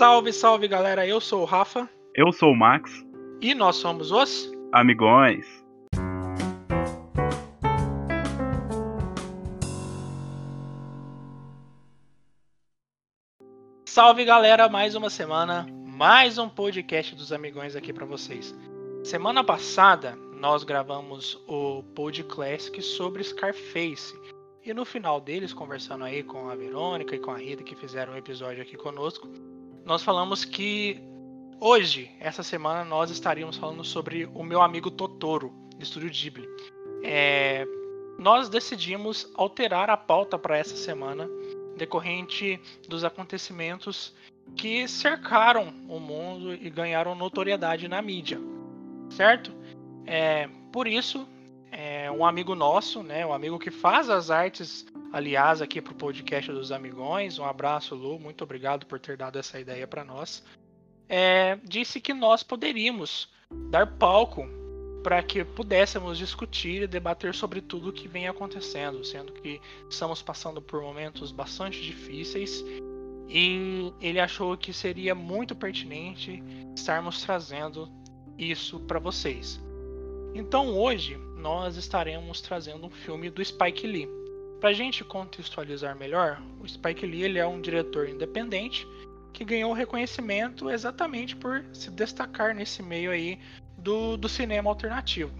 Salve, salve galera, eu sou o Rafa. Eu sou o Max. E nós somos os Amigões. Salve galera, mais uma semana, mais um podcast dos Amigões aqui para vocês. Semana passada nós gravamos o Pod Classic sobre Scarface. E no final deles, conversando aí com a Verônica e com a Rita que fizeram um episódio aqui conosco, nós falamos que hoje, essa semana, nós estaríamos falando sobre o meu amigo Totoro, do Estúdio Ghibli. É, nós decidimos alterar a pauta para essa semana, decorrente dos acontecimentos que cercaram o mundo e ganharam notoriedade na mídia, certo? É, por isso, é, um amigo nosso, né, um amigo que faz as artes aliás, aqui para o podcast dos Amigões. Um abraço, Lu. Muito obrigado por ter dado essa ideia para nós. É, disse que nós poderíamos dar palco para que pudéssemos discutir e debater sobre tudo o que vem acontecendo, sendo que estamos passando por momentos bastante difíceis e ele achou que seria muito pertinente estarmos trazendo isso para vocês. Então hoje nós estaremos trazendo um filme do Spike Lee. Para a gente contextualizar melhor, o Spike Lee ele é um diretor independente que ganhou reconhecimento exatamente por se destacar nesse meio aí do, do cinema alternativo.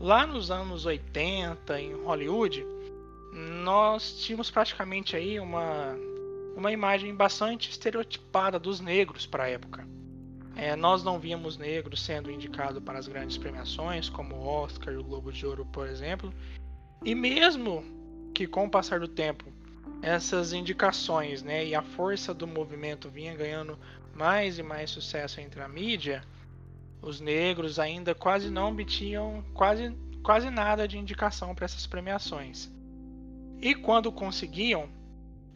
Lá nos anos 80, em Hollywood, nós tínhamos praticamente aí uma, uma imagem bastante estereotipada dos negros para a época. É, nós não víamos negros sendo indicados para as grandes premiações, como o Oscar e o Globo de Ouro, por exemplo. E mesmo que com o passar do tempo essas indicações né, e a força do movimento vinha ganhando mais e mais sucesso entre a mídia, os negros ainda quase não obtinham quase, quase nada de indicação para essas premiações. E quando conseguiam,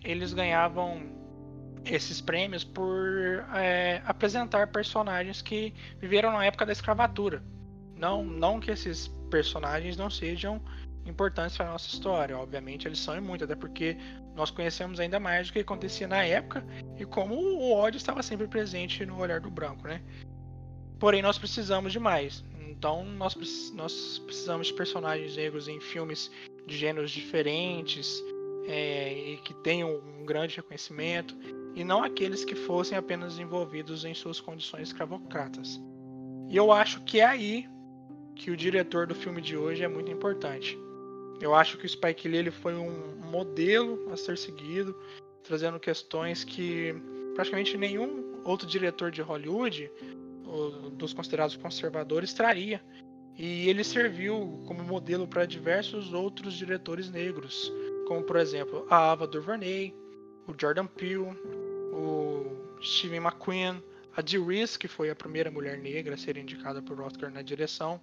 eles ganhavam esses prêmios por é, apresentar personagens que viveram na época da escravatura. Não, não que esses personagens não sejam importantes para a nossa história. Obviamente, eles são e muito, até porque nós conhecemos ainda mais do que acontecia na época e como o ódio estava sempre presente no olhar do branco, né? Porém, nós precisamos de mais. Então, nós, nós precisamos de personagens negros em filmes de gêneros diferentes é, e que tenham um grande reconhecimento, e não aqueles que fossem apenas envolvidos em suas condições escravocratas. E eu acho que é aí que o diretor do filme de hoje é muito importante. Eu acho que o Spike Lee ele foi um modelo a ser seguido, trazendo questões que praticamente nenhum outro diretor de Hollywood, dos considerados conservadores, traria. E ele serviu como modelo para diversos outros diretores negros, como por exemplo a Ava DuVernay, o Jordan Peele, o Steven McQueen, a Dee Reese, que foi a primeira mulher negra a ser indicada por Oscar na direção,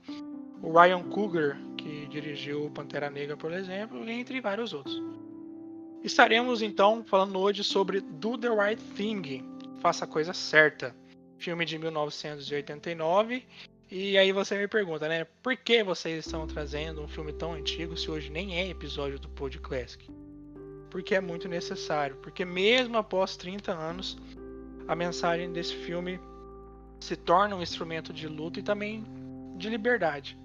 o Ryan Coogler, que dirigiu Pantera Negra, por exemplo, entre vários outros. Estaremos então falando hoje sobre Do the Right Thing, Faça a Coisa Certa, filme de 1989. E aí você me pergunta, né? Por que vocês estão trazendo um filme tão antigo se hoje nem é episódio do Pod Classic? Porque é muito necessário. Porque mesmo após 30 anos, a mensagem desse filme se torna um instrumento de luta e também de liberdade.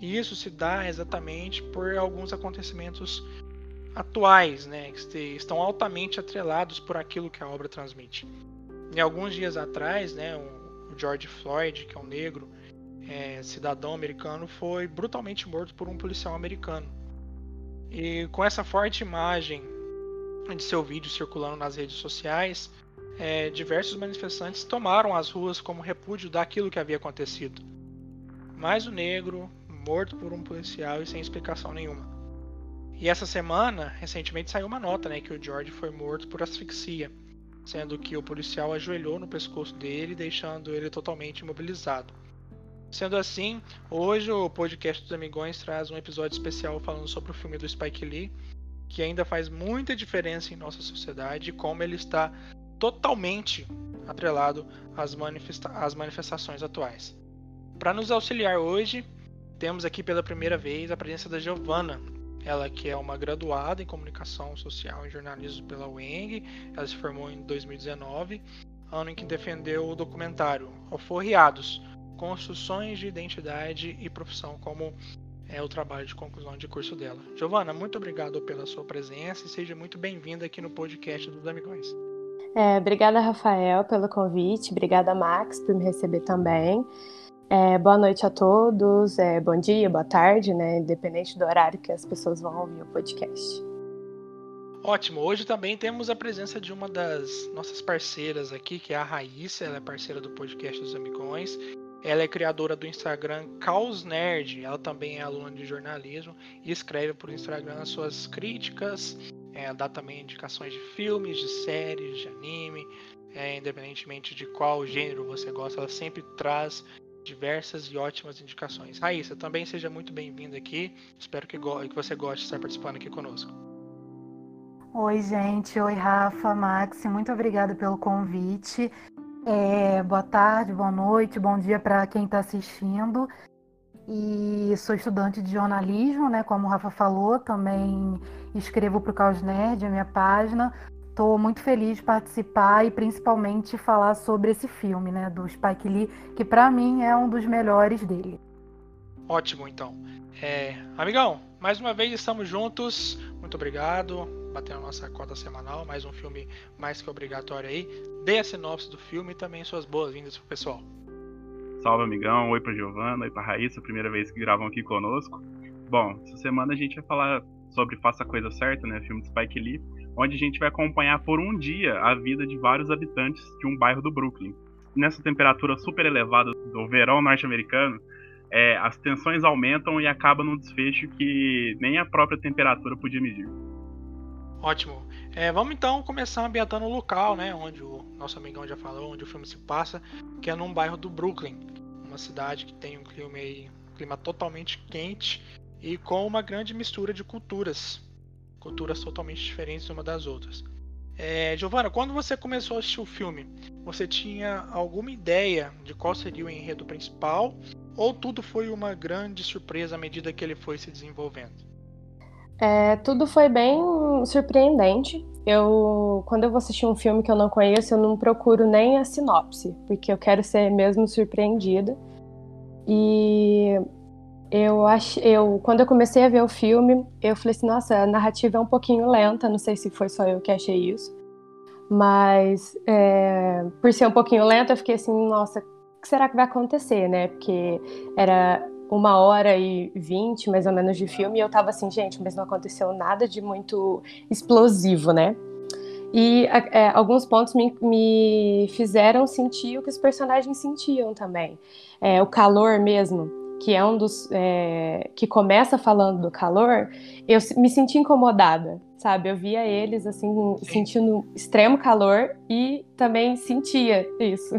E isso se dá exatamente por alguns acontecimentos atuais, né, que estão altamente atrelados por aquilo que a obra transmite. E alguns dias atrás, né, o George Floyd, que é um negro, é, cidadão americano, foi brutalmente morto por um policial americano. E com essa forte imagem de seu vídeo circulando nas redes sociais, é, diversos manifestantes tomaram as ruas como repúdio daquilo que havia acontecido. Mas o negro, morto por um policial e sem explicação nenhuma. E essa semana, recentemente saiu uma nota, né, que o George foi morto por asfixia, sendo que o policial ajoelhou no pescoço dele, deixando ele totalmente imobilizado. Sendo assim, hoje o podcast dos Amigões traz um episódio especial falando sobre o filme do Spike Lee, que ainda faz muita diferença em nossa sociedade e como ele está totalmente atrelado às, manifesta às manifestações atuais. Para nos auxiliar hoje, temos aqui pela primeira vez a presença da Giovana. Ela que é uma graduada em comunicação social e jornalismo pela UENG, ela se formou em 2019 ano em que defendeu o documentário Alforriados, Construções de Identidade e Profissão como é o trabalho de conclusão de curso dela. Giovana, muito obrigado pela sua presença e seja muito bem-vinda aqui no podcast dos Amigões. É, obrigada, Rafael, pelo convite. Obrigada, Max, por me receber também. É, boa noite a todos. É, bom dia, boa tarde, né? Independente do horário que as pessoas vão ouvir o podcast. Ótimo. Hoje também temos a presença de uma das nossas parceiras aqui, que é a Raíssa. Ela é parceira do podcast dos Amigões ela é criadora do Instagram Caos Nerd. Ela também é aluna de jornalismo e escreve por Instagram suas críticas, é, dá também indicações de filmes, de séries, de anime, é, independentemente de qual gênero você gosta, ela sempre traz diversas e ótimas indicações. Raíssa, também seja muito bem-vinda aqui. Espero que, que você goste de estar participando aqui conosco. Oi, gente. Oi, Rafa, Max. Muito obrigada pelo convite. É, boa tarde, boa noite, bom dia para quem está assistindo. E sou estudante de jornalismo, né? Como o Rafa falou, também escrevo para o Caos Nerd, a minha página. Estou muito feliz de participar e principalmente falar sobre esse filme, né? Do Spike Lee, que para mim é um dos melhores dele. Ótimo, então. É, amigão, mais uma vez estamos juntos. Muito obrigado batendo a nossa cota semanal, mais um filme mais que obrigatório aí. Dê a sinopse do filme e também suas boas-vindas pro pessoal. Salve, amigão. Oi pra Giovana, oi pra Raíssa, primeira vez que gravam aqui conosco. Bom, essa semana a gente vai falar sobre Faça a Coisa Certa, né, filme de Spike Lee, onde a gente vai acompanhar por um dia a vida de vários habitantes de um bairro do Brooklyn. Nessa temperatura super elevada do verão norte-americano, é, as tensões aumentam e acaba num desfecho que nem a própria temperatura podia medir. Ótimo. É, vamos então começar ambientando o local, né? Onde o nosso amigão já falou, onde o filme se passa, que é num bairro do Brooklyn, uma cidade que tem um clima, aí, um clima totalmente quente e com uma grande mistura de culturas, culturas totalmente diferentes uma das outras. É, Giovana, quando você começou a assistir o filme, você tinha alguma ideia de qual seria o enredo principal ou tudo foi uma grande surpresa à medida que ele foi se desenvolvendo? É, tudo foi bem surpreendente. Eu, quando eu vou assistir um filme que eu não conheço, eu não procuro nem a sinopse, porque eu quero ser mesmo surpreendida. E eu acho, eu, quando eu comecei a ver o filme, eu falei assim, nossa, a narrativa é um pouquinho lenta. Não sei se foi só eu que achei isso, mas é, por ser um pouquinho lenta, eu fiquei assim, nossa, o que será que vai acontecer, né? Porque era uma hora e vinte, mais ou menos, de filme, e eu tava assim, gente, mas não aconteceu nada de muito explosivo, né? E é, alguns pontos me, me, fizeram sentir o que os personagens sentiam também. É, o calor mesmo, que é um dos. É, que começa falando do calor, eu me senti incomodada, sabe? Eu via eles, assim, sentindo extremo calor e também sentia isso.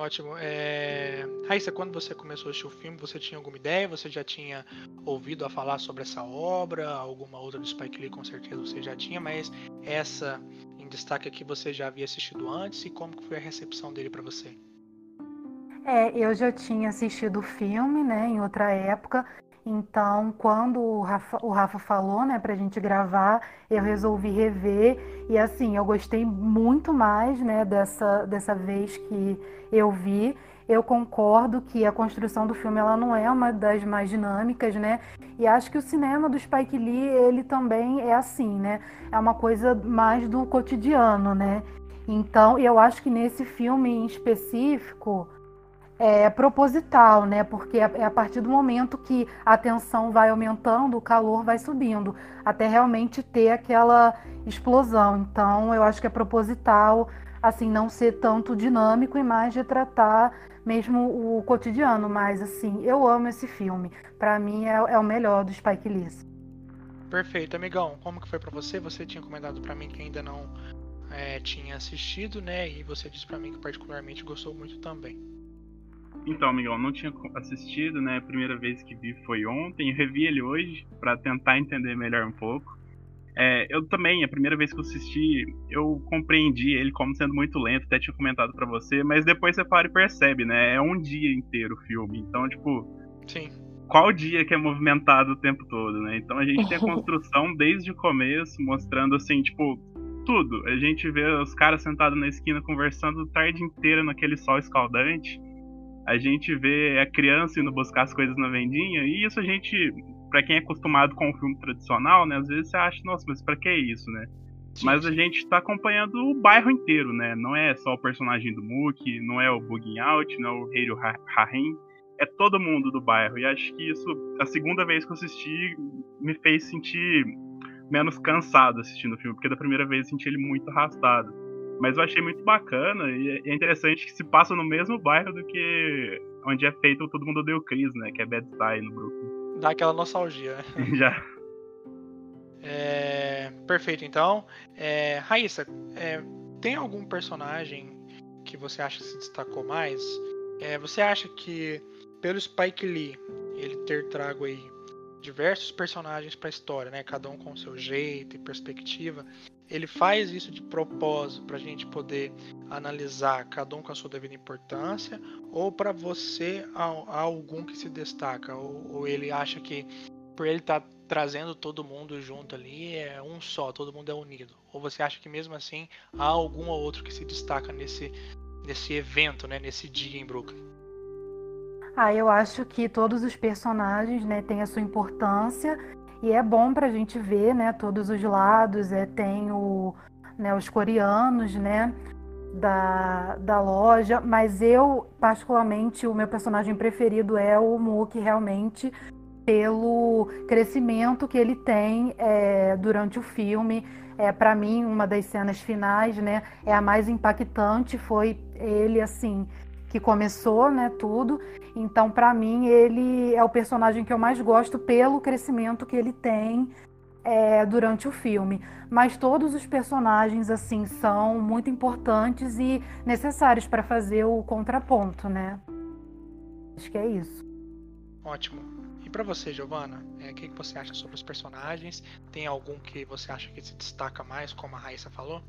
Ótimo. É... Raíssa, quando você começou a assistir o filme, você tinha alguma ideia? Você já tinha ouvido a falar sobre essa obra? Alguma outra do Spike Lee, com certeza você já tinha, mas essa em destaque aqui você já havia assistido antes e como foi a recepção dele para você? É, eu já tinha assistido o filme, né, em outra época, então, quando o Rafa, o Rafa falou, né, pra gente gravar, eu resolvi rever. E assim, eu gostei muito mais, né, dessa, dessa vez que eu vi. Eu concordo que a construção do filme ela não é uma das mais dinâmicas, né? E acho que o cinema do Spike Lee, ele também é assim, né? É uma coisa mais do cotidiano, né? Então, eu acho que nesse filme em específico, é, proposital, né? Porque é, é a partir do momento que a tensão vai aumentando, o calor vai subindo, até realmente ter aquela explosão. Então, eu acho que é proposital, assim, não ser tanto dinâmico e mais de tratar mesmo o cotidiano. Mas, assim, eu amo esse filme. Para mim, é, é, o melhor do Spike Lee. Perfeito, amigão. Como que foi para você? Você tinha comentado para mim que ainda não é, tinha assistido, né? E você disse para mim que particularmente gostou muito também. Então, amigão, não tinha assistido, né? A primeira vez que vi foi ontem. Eu revi ele hoje para tentar entender melhor um pouco. É, eu também, a primeira vez que eu assisti, eu compreendi ele como sendo muito lento, até tinha comentado para você, mas depois você para e percebe, né? É um dia inteiro o filme. Então, tipo. Sim. Qual dia que é movimentado o tempo todo, né? Então a gente tem a construção desde o começo, mostrando assim, tipo, tudo. A gente vê os caras sentados na esquina conversando tarde inteira naquele sol escaldante. A gente vê a criança indo buscar as coisas na vendinha. E isso a gente, para quem é acostumado com o filme tradicional, né? Às vezes você acha, nossa, mas pra que isso, né? Mas a gente tá acompanhando o bairro inteiro, né? Não é só o personagem do Mookie, não é o Bugging Out, não é o Heiro Harim. É todo mundo do bairro. E acho que isso, a segunda vez que eu assisti, me fez sentir menos cansado assistindo o filme, porque da primeira vez eu senti ele muito arrastado. Mas eu achei muito bacana e é interessante que se passa no mesmo bairro do que onde é feito Todo Mundo Deu Cris, né? Que é Bad Stuy no Brooklyn. Dá aquela nostalgia, né? Já. É, perfeito, então. É, Raíssa, é, tem algum personagem que você acha que se destacou mais? É, você acha que pelo Spike Lee ele ter trago aí diversos personagens para a história, né? Cada um com seu jeito e perspectiva. Ele faz isso de propósito para a gente poder analisar cada um com a sua devida importância, ou para você há, algum que se destaca, ou, ou, ele acha que por ele estar tá trazendo todo mundo junto ali é um só, todo mundo é unido, ou você acha que mesmo assim há algum ou outro que se destaca nesse nesse evento, né? Nesse dia em Brooklyn? Ah, eu acho que todos os personagens, né, têm a sua importância e é bom para a gente ver, né, todos os lados. É, tem o, né, os coreanos, né, da, da loja, mas eu, particularmente, o meu personagem preferido é o Mook, realmente, pelo crescimento que ele tem é, durante o filme. É, para mim, uma das cenas finais, né, é a mais impactante, foi ele, assim, que começou, né, tudo. Então, para mim, ele é o personagem que eu mais gosto pelo crescimento que ele tem é, durante o filme. Mas todos os personagens, assim, são muito importantes e necessários para fazer o contraponto, né? Acho que é isso. Ótimo. E para você, Giovana, é, o que, que você acha sobre os personagens? Tem algum que você acha que se destaca mais, como a Raíssa falou?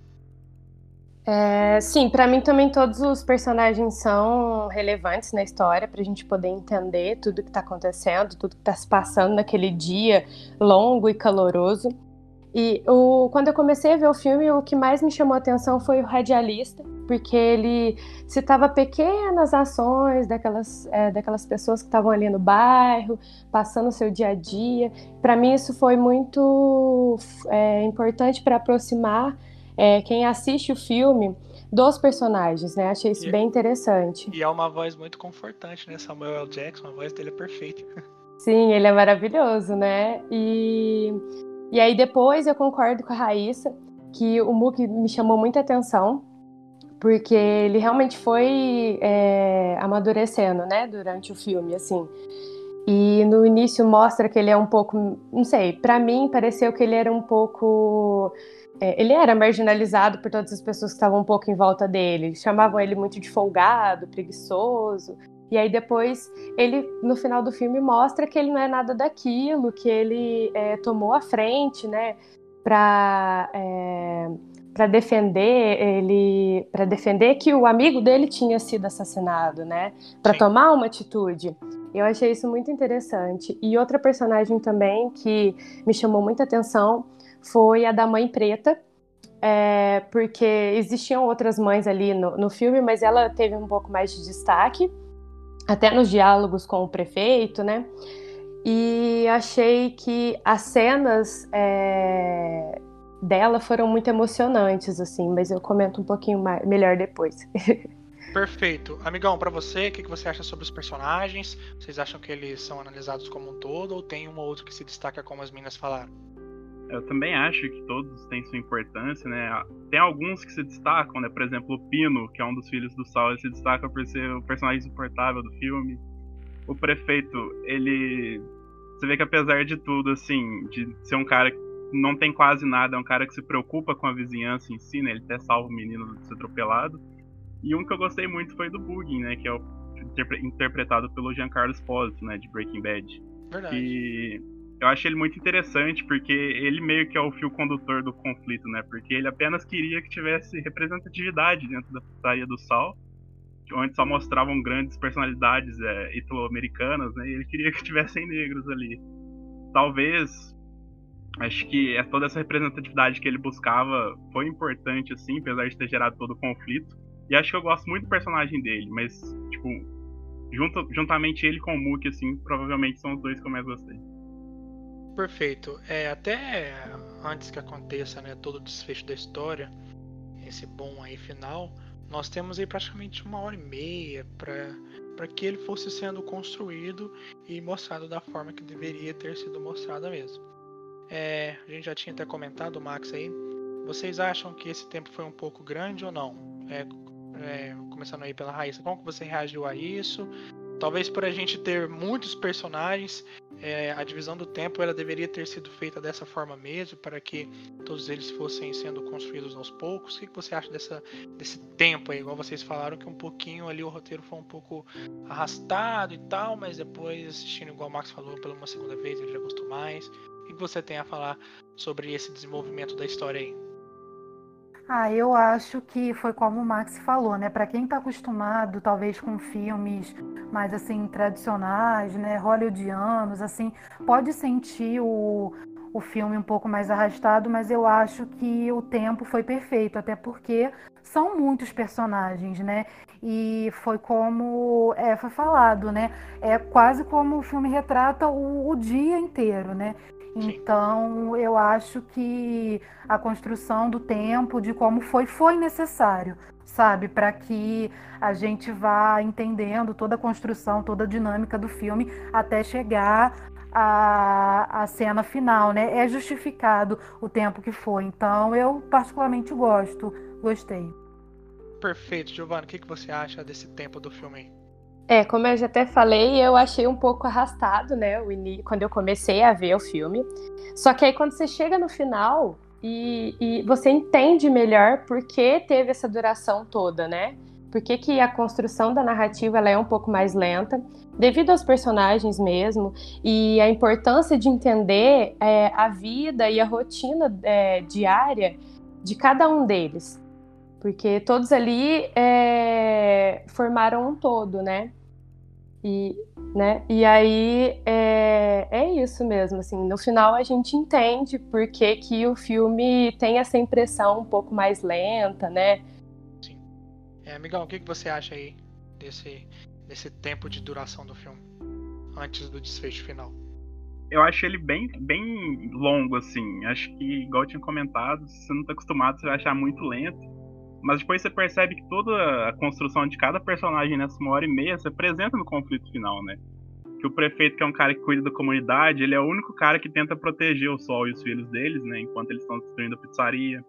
É, sim, para mim também todos os personagens são relevantes na história para a gente poder entender tudo que está acontecendo, tudo que está se passando naquele dia longo e caloroso. E o, quando eu comecei a ver o filme, o que mais me chamou a atenção foi o radialista, porque ele citava pequenas ações daquelas, é, daquelas pessoas que estavam ali no bairro, passando o seu dia a dia. Para mim, isso foi muito é, importante para aproximar é, quem assiste o filme dos personagens, né? Achei isso e, bem interessante. E é uma voz muito confortante, né? Samuel L. Jackson, a voz dele é perfeita. Sim, ele é maravilhoso, né? E, e aí depois eu concordo com a Raíssa que o Mook me chamou muita atenção, porque ele realmente foi é, amadurecendo, né? Durante o filme, assim. E no início mostra que ele é um pouco, não sei, para mim pareceu que ele era um pouco é, ele era marginalizado por todas as pessoas que estavam um pouco em volta dele. Chamavam ele muito de folgado, preguiçoso. E aí depois ele, no final do filme, mostra que ele não é nada daquilo, que ele é, tomou a frente, né, para é, para defender ele, para defender que o amigo dele tinha sido assassinado, né, para tomar uma atitude. Eu achei isso muito interessante. E outra personagem também que me chamou muita atenção foi a da mãe preta, é, porque existiam outras mães ali no, no filme, mas ela teve um pouco mais de destaque, até nos diálogos com o prefeito, né? E achei que as cenas é, dela foram muito emocionantes, assim, mas eu comento um pouquinho mais, melhor depois. Perfeito. Amigão, para você, o que você acha sobre os personagens? Vocês acham que eles são analisados como um todo ou tem um ou outro que se destaca como as minas falaram? Eu também acho que todos têm sua importância, né? Tem alguns que se destacam, né? Por exemplo, o Pino, que é um dos filhos do Sol, ele se destaca por ser o personagem insuportável do filme. O prefeito, ele. Você vê que apesar de tudo, assim, de ser um cara que não tem quase nada, é um cara que se preocupa com a vizinhança em si, né? Ele até salva o menino de ser atropelado. E um que eu gostei muito foi do Bugging, né? Que é o interpretado pelo Giancarlo Esposito, né? De Breaking Bad. Verdade. E eu acho ele muito interessante porque ele meio que é o fio condutor do conflito, né? Porque ele apenas queria que tivesse representatividade dentro da putaria do Sal, onde só mostravam grandes personalidades é, italo-americanas, né? E ele queria que tivessem negros ali. Talvez Acho que é toda essa representatividade que ele buscava foi importante, assim, apesar de ter gerado todo o conflito. E acho que eu gosto muito do personagem dele, mas, tipo, junto, juntamente ele com o Mookie, assim, provavelmente são os dois que eu mais gostei. Perfeito. É, até antes que aconteça né, todo o desfecho da história, esse bom aí final, nós temos aí praticamente uma hora e meia para que ele fosse sendo construído e mostrado da forma que deveria ter sido mostrada mesmo. É, a gente já tinha até comentado, Max aí. Vocês acham que esse tempo foi um pouco grande ou não? É, é, começando aí pela Raíssa, como que você reagiu a isso? Talvez por a gente ter muitos personagens, é, a divisão do tempo ela deveria ter sido feita dessa forma mesmo, para que todos eles fossem sendo construídos aos poucos. O que você acha dessa, desse tempo aí? Igual vocês falaram que um pouquinho ali o roteiro foi um pouco arrastado e tal, mas depois assistindo, igual o Max falou, pela uma segunda vez ele já gostou mais. O que você tem a falar sobre esse desenvolvimento da história aí? Ah, eu acho que foi como o Max falou, né? Para quem está acostumado, talvez com filmes mais assim tradicionais, né, hollywoodianos, assim, pode sentir o, o filme um pouco mais arrastado, mas eu acho que o tempo foi perfeito, até porque são muitos personagens, né? E foi como é, foi falado, né? É quase como o filme retrata o, o dia inteiro, né? Então, eu acho que a construção do tempo, de como foi, foi necessário, sabe? Para que a gente vá entendendo toda a construção, toda a dinâmica do filme até chegar à, à cena final, né? É justificado o tempo que foi. Então, eu particularmente gosto, gostei. Perfeito, Giovanna. O que, que você acha desse tempo do filme? É, como eu já até falei, eu achei um pouco arrastado, né, quando eu comecei a ver o filme. Só que aí quando você chega no final e, e você entende melhor por que teve essa duração toda, né? Por que, que a construção da narrativa ela é um pouco mais lenta, devido aos personagens mesmo, e a importância de entender é, a vida e a rotina é, diária de cada um deles. Porque todos ali é, formaram um todo, né? E, né? e aí é, é isso mesmo, assim, no final a gente entende por que, que o filme tem essa impressão um pouco mais lenta, né? Sim. É, amigão, o que, que você acha aí desse, desse tempo de duração do filme, antes do desfecho final? Eu acho ele bem, bem longo, assim. Acho que, igual eu tinha comentado, se você não tá acostumado, você vai achar muito lento. Mas depois você percebe que toda a construção de cada personagem nessa uma hora e meia se apresenta no conflito final, né? Que o prefeito, que é um cara que cuida da comunidade, ele é o único cara que tenta proteger o sol e os filhos deles, né? Enquanto eles estão destruindo a pizzaria.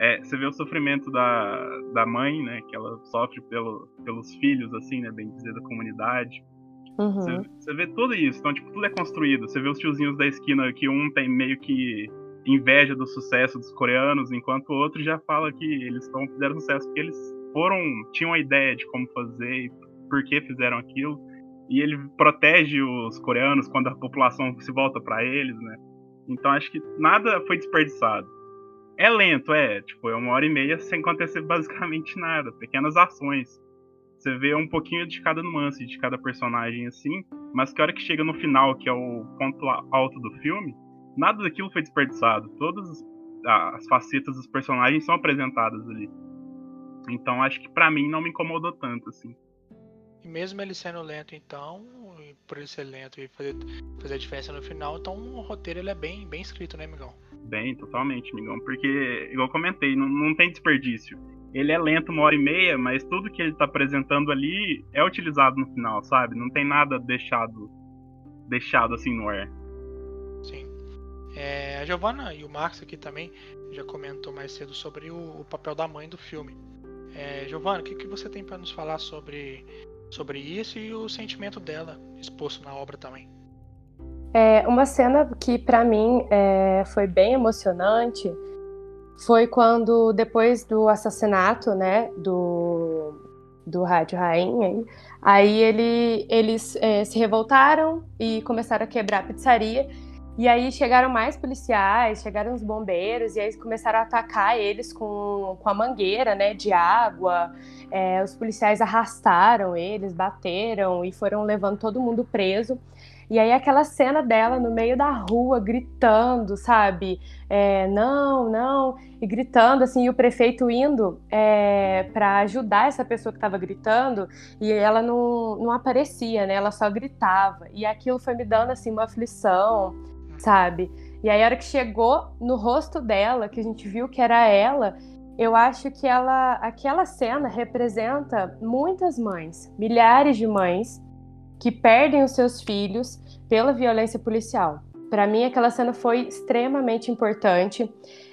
É, você vê o sofrimento da, da mãe, né? Que ela sofre pelo, pelos filhos, assim, né? Bem dizer, da comunidade. Uhum. Você, você, vê tudo isso. Então, tipo, tudo é construído. Você vê os tiozinhos da esquina que um tem meio que inveja do sucesso dos coreanos, enquanto o outro já fala que eles estão fizeram sucesso porque eles foram tinham a ideia de como fazer e por que fizeram aquilo e ele protege os coreanos quando a população se volta para eles, né? Então acho que nada foi desperdiçado. É lento, é, tipo, é uma hora e meia sem acontecer basicamente nada, pequenas ações. Você vê um pouquinho de cada nuance de cada personagem assim, mas que hora que chega no final, que é o ponto alto do filme, nada daquilo foi desperdiçado. Todas as facetas dos personagens são apresentadas ali. Então acho que para mim não me incomodou tanto assim. E mesmo ele sendo lento, então, por ele ser lento e fazer, fazer a diferença no final, então o roteiro ele é bem, bem escrito, né, Migão? Bem, totalmente, Migão. Porque, igual eu comentei, não, não tem desperdício. Ele é lento uma hora e meia, mas tudo que ele tá apresentando ali é utilizado no final, sabe? Não tem nada deixado deixado assim no ar. É, a Giovanna e o Max aqui também já comentou mais cedo sobre o, o papel da mãe do filme. É, Giovanna, o que, que você tem para nos falar sobre, sobre isso e o sentimento dela exposto na obra também? É, uma cena que para mim é, foi bem emocionante foi quando depois do assassinato, né, do do Rádio Rainha, aí ele, eles é, se revoltaram e começaram a quebrar a pizzaria e aí chegaram mais policiais, chegaram os bombeiros, e aí começaram a atacar eles com, com a mangueira né, de água. É, os policiais arrastaram eles, bateram e foram levando todo mundo preso. E aí aquela cena dela no meio da rua gritando, sabe? É, não, não, e gritando assim, e o prefeito indo é, para ajudar essa pessoa que estava gritando, e ela não, não aparecia, né? Ela só gritava. E aquilo foi me dando assim uma aflição, sabe? E aí a hora que chegou no rosto dela, que a gente viu que era ela, eu acho que ela, aquela cena representa muitas mães, milhares de mães que perdem os seus filhos pela violência policial. Para mim, aquela cena foi extremamente importante,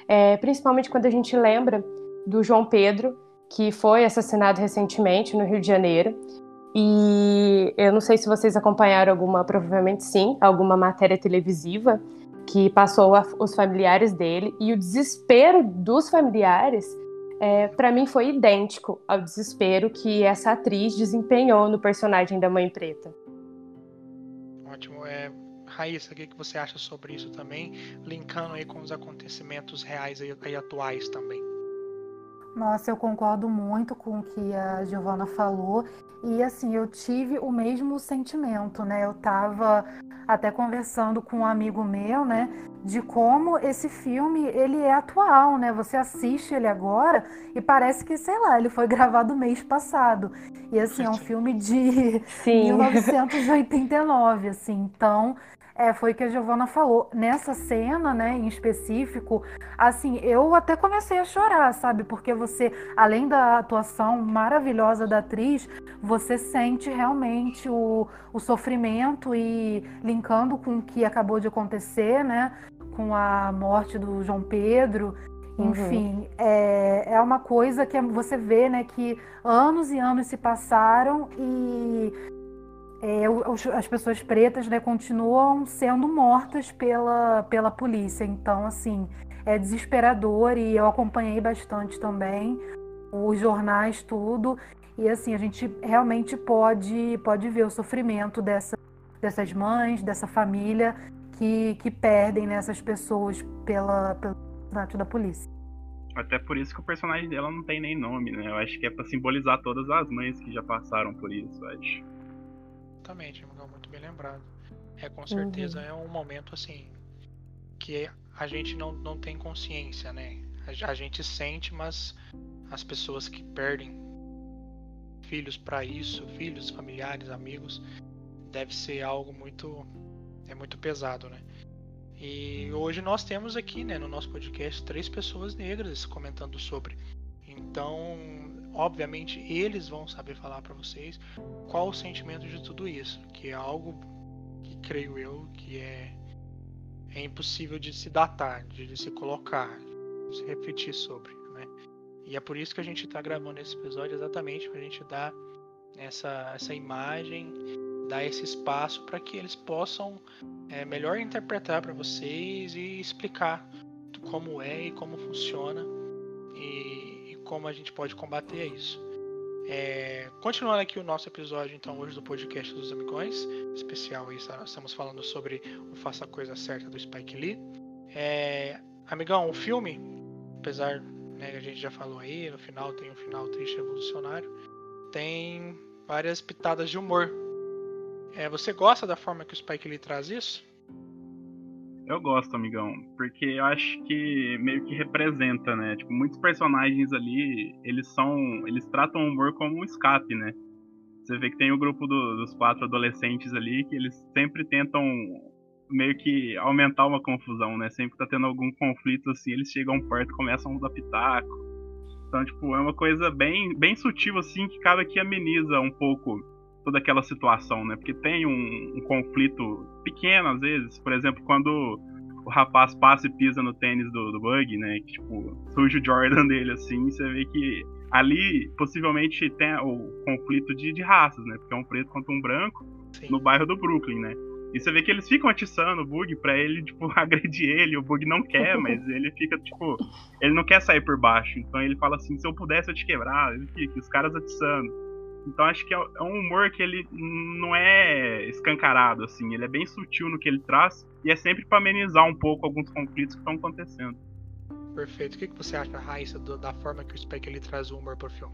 é, principalmente quando a gente lembra do João Pedro, que foi assassinado recentemente no Rio de Janeiro. E eu não sei se vocês acompanharam alguma, provavelmente sim, alguma matéria televisiva que passou a, os familiares dele e o desespero dos familiares é, para mim foi idêntico ao desespero que essa atriz desempenhou no personagem da Mãe Preta. Ótimo. É, Raíssa, o que, você acha sobre isso também, linkando aí com os acontecimentos reais e, e atuais também? Nossa, eu concordo muito com o que a Giovana falou. E assim, eu tive o mesmo sentimento, né? Eu tava até conversando com um amigo meu, né, de como esse filme ele é atual, né? Você assiste ele agora e parece que, sei lá, ele foi gravado mês passado. E assim, é um filme de Sim. 1989, assim. Então, é, foi o que a Giovana falou. Nessa cena, né, em específico, assim, eu até comecei a chorar, sabe? Porque você, além da atuação maravilhosa da atriz, você sente realmente o, o sofrimento e linkando com o que acabou de acontecer, né? Com a morte do João Pedro. Uhum. Enfim, uhum. é, é uma coisa que você vê, né, que anos e anos se passaram e é, as pessoas pretas né, continuam sendo mortas pela, pela polícia. Então, assim, é desesperador e eu acompanhei bastante também os jornais, tudo. E assim, a gente realmente pode, pode ver o sofrimento dessa, dessas mães, dessa família que, que perdem né, essas pessoas pela, pelo da polícia. Até por isso que o personagem dela não tem nem nome, né? Eu acho que é para simbolizar todas as mães que já passaram por isso, acho. Exatamente, muito bem lembrado. É com certeza uhum. é um momento assim que a gente não, não tem consciência, né? A, a gente sente, mas as pessoas que perdem filhos para isso, filhos, familiares, amigos, deve ser algo muito é muito pesado, né? E hoje nós temos aqui, né, no nosso podcast, três pessoas negras comentando sobre. Então, obviamente eles vão saber falar para vocês qual o sentimento de tudo isso, que é algo que creio eu que é é impossível de se datar, de se colocar, de se refletir sobre, né? E é por isso que a gente está gravando esse episódio exatamente para a gente dar essa essa imagem, dar esse espaço para que eles possam é, melhor interpretar para vocês e explicar como é e como funciona como a gente pode combater isso. É, continuando aqui o nosso episódio, então, hoje do podcast dos Amigões, especial aí, estamos falando sobre o Faça a Coisa Certa do Spike Lee. É, amigão, o filme, apesar, né, a gente já falou aí, no final tem um final triste revolucionário, tem várias pitadas de humor. É, você gosta da forma que o Spike Lee traz isso? Eu gosto, amigão, porque eu acho que meio que representa, né? Tipo, muitos personagens ali, eles são. Eles tratam o humor como um escape, né? Você vê que tem o grupo do, dos quatro adolescentes ali que eles sempre tentam meio que aumentar uma confusão, né? Sempre que tá tendo algum conflito assim, eles chegam perto começam a dar pitaco. Então, tipo, é uma coisa bem, bem sutil assim que cada que ameniza um pouco toda aquela situação, né? Porque tem um, um, conflito pequeno às vezes, por exemplo, quando o rapaz passa e pisa no tênis do, do Bug, né? Que, tipo, surge o Jordan dele assim, você vê que ali possivelmente tem o conflito de, de raças, né? Porque é um preto contra um branco Sim. no bairro do Brooklyn, né? E você vê que eles ficam atiçando o Bug pra ele, tipo, agredir ele. O Bug não quer, mas ele fica, tipo, ele não quer sair por baixo. Então ele fala assim: se eu pudesse eu te quebrar. Ele fica, os caras atiçando. Então acho que é, é um humor que ele não é escancarado, assim, ele é bem sutil no que ele traz e é sempre para amenizar um pouco alguns conflitos que estão acontecendo. Perfeito. O que, você acha, Raíssa, do, da forma que o Spike ele traz o humor pro filme?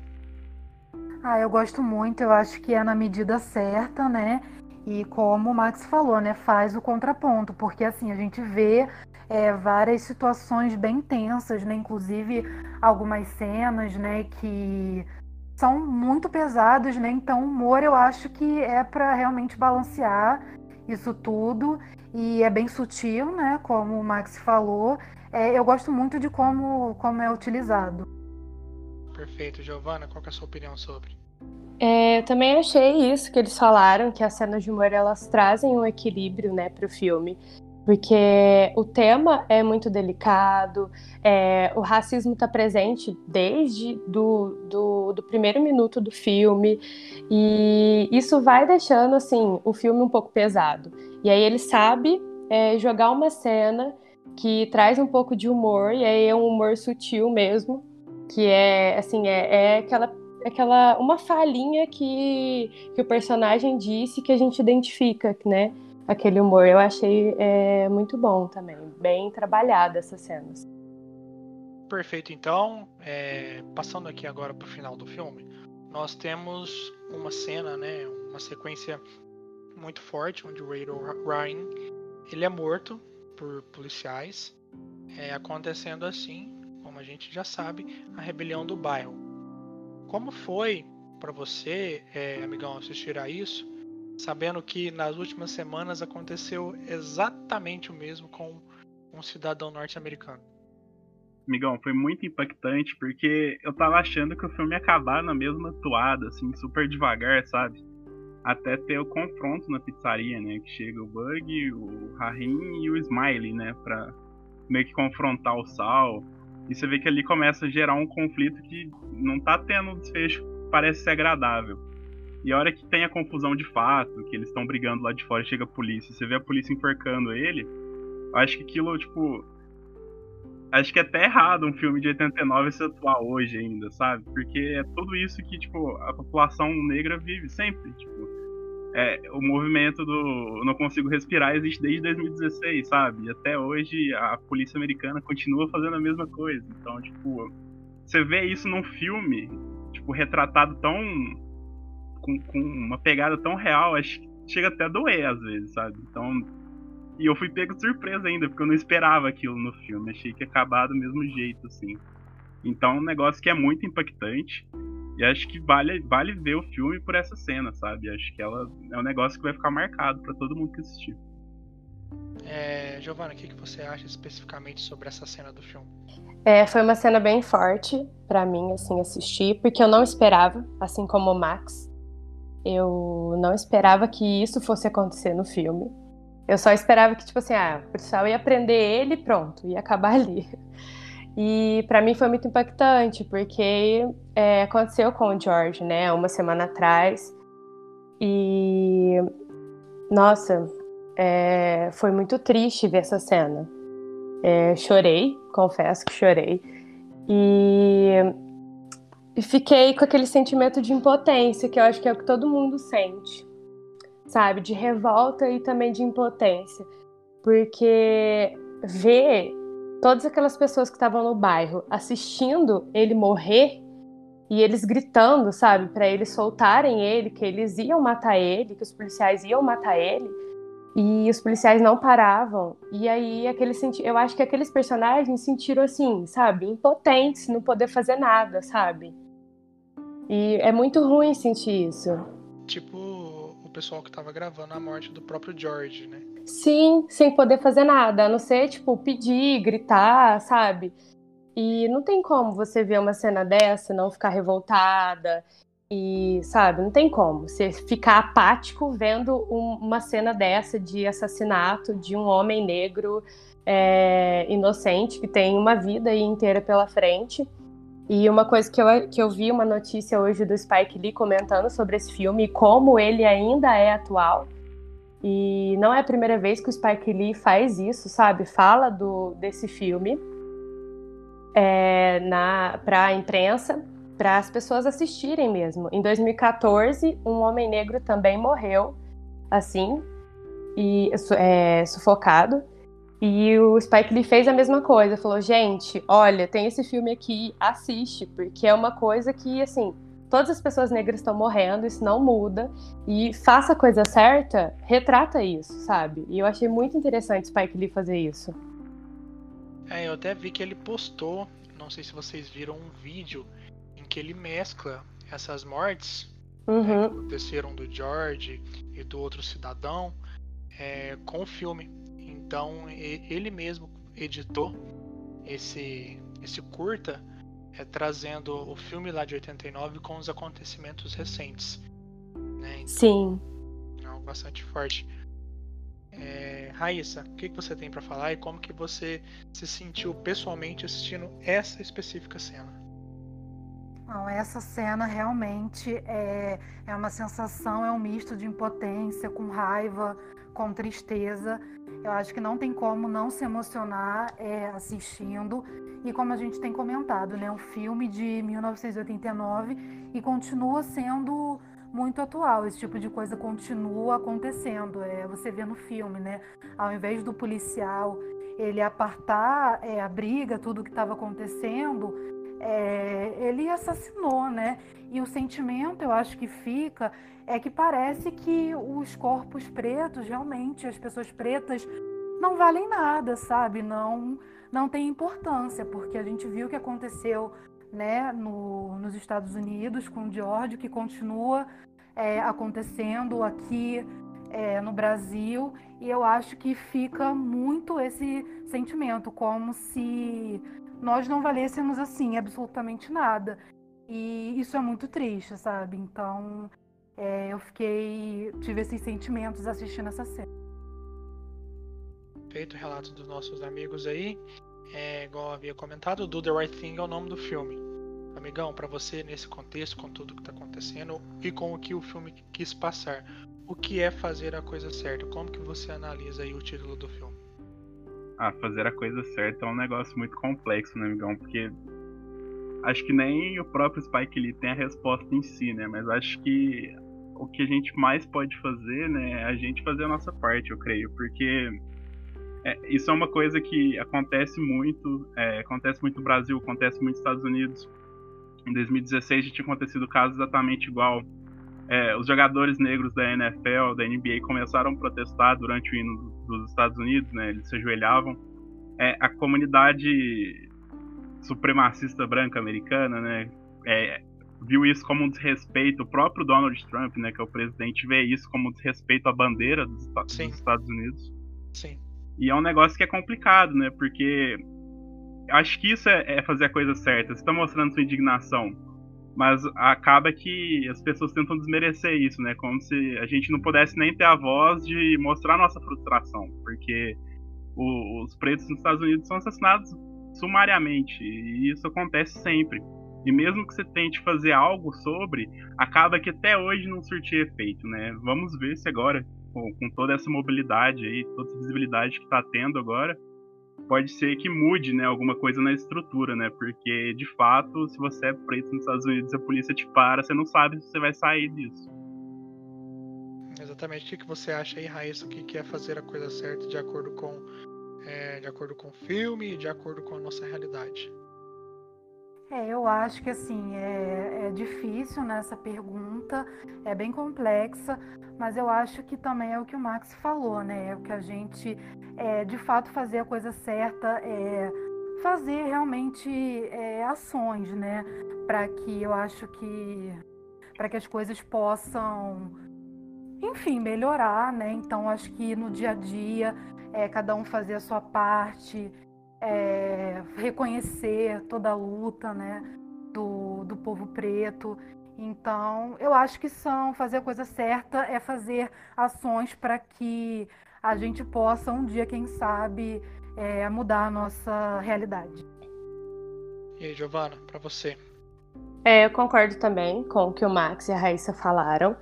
Ah, eu gosto muito, eu acho que é na medida certa, né? E como o Max falou, né, faz o contraponto, porque assim a gente vê é, várias situações bem tensas, né, inclusive algumas cenas, né, que são muito pesadas, né? Então o humor eu acho que é para realmente balancear isso tudo e é bem sutil, né? Como o Max falou, é, eu gosto muito de como como é utilizado. Perfeito, Giovana, qual é a sua opinião sobre? É, eu também achei isso que eles falaram, que as cenas de humor elas trazem um equilíbrio, né, para o filme, porque o tema é muito delicado, é, o racismo está presente desde do, do, do, primeiro minuto do filme, e isso vai deixando assim o filme um pouco pesado. E aí ele sabe é, jogar uma cena que traz um pouco de humor, e aí é um humor sutil mesmo, que é assim, é, é aquela aquela uma falhinha que, que o personagem disse que a gente identifica, né? Aquele humor. Eu achei é, muito bom também, bem trabalhado essas cenas. Perfeito, então, é, passando aqui agora para o final do filme, nós temos uma cena, né, uma sequência muito forte, onde o Ray Ryan ele é morto por policiais, é, acontecendo assim, como a gente já sabe, a rebelião do bairro. Como foi para você, é, amigão, assistir a isso, sabendo que nas últimas semanas aconteceu exatamente o mesmo com um cidadão norte-americano? Amigão, foi muito impactante porque eu tava achando que o filme ia acabar na mesma toada, assim, super devagar, sabe? Até ter o confronto na pizzaria, né? Que chega o Bug, o Rahim e o Smiley, né? Pra meio que confrontar o Sal. E você vê que ali começa a gerar um conflito que não tá tendo um desfecho que parece ser agradável. E a hora que tem a confusão de fato, que eles estão brigando lá de fora e chega a polícia, você vê a polícia enforcando ele, acho que aquilo, tipo. Acho que é até errado um filme de 89 se atuar hoje ainda, sabe? Porque é tudo isso que, tipo, a população negra vive sempre. Tipo, é, o movimento do Não Consigo Respirar existe desde 2016, sabe? E até hoje a polícia americana continua fazendo a mesma coisa. Então, tipo, você vê isso num filme, tipo, retratado tão. Com, com uma pegada tão real, acho que chega até a doer às vezes, sabe? Então. E eu fui pego de surpresa ainda, porque eu não esperava aquilo no filme. Achei que ia acabar do mesmo jeito, assim. Então, é um negócio que é muito impactante. E acho que vale, vale ver o filme por essa cena, sabe? Acho que ela é um negócio que vai ficar marcado para todo mundo que assistir. É, Giovana, o que, que você acha especificamente sobre essa cena do filme? É, foi uma cena bem forte para mim, assim, assistir, porque eu não esperava, assim como o Max, eu não esperava que isso fosse acontecer no filme. Eu só esperava que, tipo assim, ah, o pessoal ia prender ele pronto, ia acabar ali. E para mim foi muito impactante, porque é, aconteceu com o George, né, uma semana atrás. E nossa, é, foi muito triste ver essa cena. É, chorei, confesso que chorei. E, e fiquei com aquele sentimento de impotência, que eu acho que é o que todo mundo sente, sabe? De revolta e também de impotência. Porque ver todas aquelas pessoas que estavam no bairro assistindo ele morrer e eles gritando, sabe, para eles soltarem ele, que eles iam matar ele, que os policiais iam matar ele. E os policiais não paravam. E aí aquele senti eu acho que aqueles personagens sentiram assim, sabe, impotentes, não poder fazer nada, sabe? E é muito ruim sentir isso. Tipo o pessoal que tava gravando a morte do próprio George, né? Sim, sem poder fazer nada, a não ser, tipo, pedir, gritar, sabe? E não tem como você ver uma cena dessa não ficar revoltada e, sabe, não tem como você ficar apático vendo um, uma cena dessa de assassinato de um homem negro é, inocente que tem uma vida inteira pela frente. E uma coisa que eu, que eu vi uma notícia hoje do Spike Lee comentando sobre esse filme e como ele ainda é atual e não é a primeira vez que o Spike Lee faz isso, sabe? Fala do, desse filme é, para a imprensa, para as pessoas assistirem mesmo. Em 2014, um homem negro também morreu, assim, e é, sufocado. E o Spike Lee fez a mesma coisa, falou: gente, olha, tem esse filme aqui, assiste, porque é uma coisa que, assim, todas as pessoas negras estão morrendo, isso não muda. E faça a coisa certa, retrata isso, sabe? E eu achei muito interessante Spike Lee fazer isso. É, eu até vi que ele postou, não sei se vocês viram um vídeo em que ele mescla essas mortes uhum. né, que aconteceram do George e do outro cidadão é, com o filme. Então ele mesmo editou esse, esse curta é, trazendo o filme lá de 89 com os acontecimentos recentes. Né? Então, Sim. É algo bastante forte. É, Raíssa, o que, que você tem para falar e como que você se sentiu pessoalmente assistindo essa específica cena? Não, essa cena realmente é, é uma sensação, é um misto de impotência com raiva, com tristeza. Eu acho que não tem como não se emocionar é, assistindo. E como a gente tem comentado, né, um filme de 1989 e continua sendo muito atual. Esse tipo de coisa continua acontecendo. É, você vê no filme, né? Ao invés do policial ele apartar é, a briga, tudo que estava acontecendo, é, ele assassinou, né? E o sentimento, eu acho que fica, é que parece que os corpos pretos, realmente, as pessoas pretas, não valem nada, sabe? Não, não tem importância, porque a gente viu o que aconteceu né, no, nos Estados Unidos com o George, que continua é, acontecendo aqui é, no Brasil, e eu acho que fica muito esse sentimento, como se nós não valêssemos assim absolutamente nada. E isso é muito triste, sabe? Então é, eu fiquei. tive esses sentimentos assistindo essa série. Feito o relato dos nossos amigos aí. É, igual eu havia comentado, Do the Right Thing é o nome do filme. Amigão, para você nesse contexto, com tudo que está acontecendo e com o que o filme quis passar, o que é fazer a coisa certa? Como que você analisa aí o título do filme? Ah, fazer a coisa certa é um negócio muito complexo, né, amigão? Porque acho que nem o próprio Spike Lee tem a resposta em si, né? Mas acho que o que a gente mais pode fazer, né, é a gente fazer a nossa parte, eu creio, porque é, isso é uma coisa que acontece muito, é, acontece muito no Brasil, acontece muito nos Estados Unidos. Em 2016 já tinha acontecido caso exatamente igual. É, os jogadores negros da NFL, da NBA, começaram a protestar durante o hino dos Estados Unidos, né? Eles se ajoelhavam. É, a comunidade supremacista branca americana, né? É, viu isso como um desrespeito. O próprio Donald Trump, né, que é o presidente, vê isso como um desrespeito à bandeira dos, dos Estados Unidos. Sim. E é um negócio que é complicado, né? Porque acho que isso é, é fazer a coisa certa. Você está mostrando sua indignação, mas acaba que as pessoas tentam desmerecer isso, né? Como se a gente não pudesse nem ter a voz de mostrar nossa frustração, porque o, os pretos nos Estados Unidos são assassinados sumariamente e isso acontece sempre. E mesmo que você tente fazer algo sobre, acaba que até hoje não surtir efeito, né? Vamos ver se agora com, com toda essa mobilidade aí, toda essa visibilidade que está tendo agora, pode ser que mude, né, alguma coisa na estrutura, né? Porque de fato, se você é preto nos Estados Unidos, a polícia te para, você não sabe se você vai sair disso. Exatamente. O que, você acha aí, Raíssa? Que é fazer a coisa certa de acordo com é, de acordo com o filme de acordo com a nossa realidade? É, eu acho que assim é, é difícil nessa né, pergunta, é bem complexa, mas eu acho que também é o que o Max falou, né? É o que a gente é, de fato fazer a coisa certa, é fazer realmente é, ações, né? Para que eu acho que para que as coisas possam, enfim, melhorar, né? Então acho que no dia a dia é, cada um fazer a sua parte, é, reconhecer toda a luta né, do, do povo preto. Então, eu acho que são fazer a coisa certa é fazer ações para que a gente possa um dia, quem sabe, é, mudar a nossa realidade. E aí, Giovana, para você? É, eu concordo também com o que o Max e a Raíssa falaram.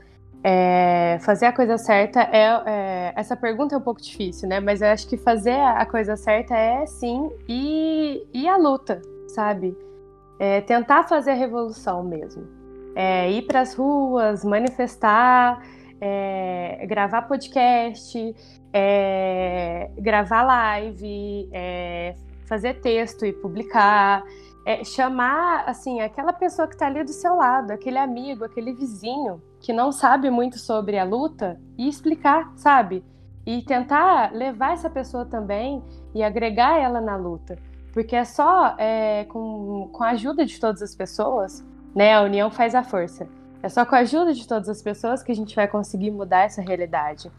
É, fazer a coisa certa é, é, Essa pergunta é um pouco difícil, né? Mas eu acho que fazer a coisa certa é sim e, e a luta, sabe? É, tentar fazer a revolução mesmo. É, ir para as ruas, manifestar, é, gravar podcast, é, gravar live, fazer texto e publicar. É chamar assim aquela pessoa que está ali do seu lado, aquele amigo, aquele vizinho que não sabe muito sobre a luta e explicar, sabe? E tentar levar essa pessoa também e agregar ela na luta, porque é só é, com, com a ajuda de todas as pessoas, né? A união faz a força. É só com a ajuda de todas as pessoas que a gente vai conseguir mudar essa realidade.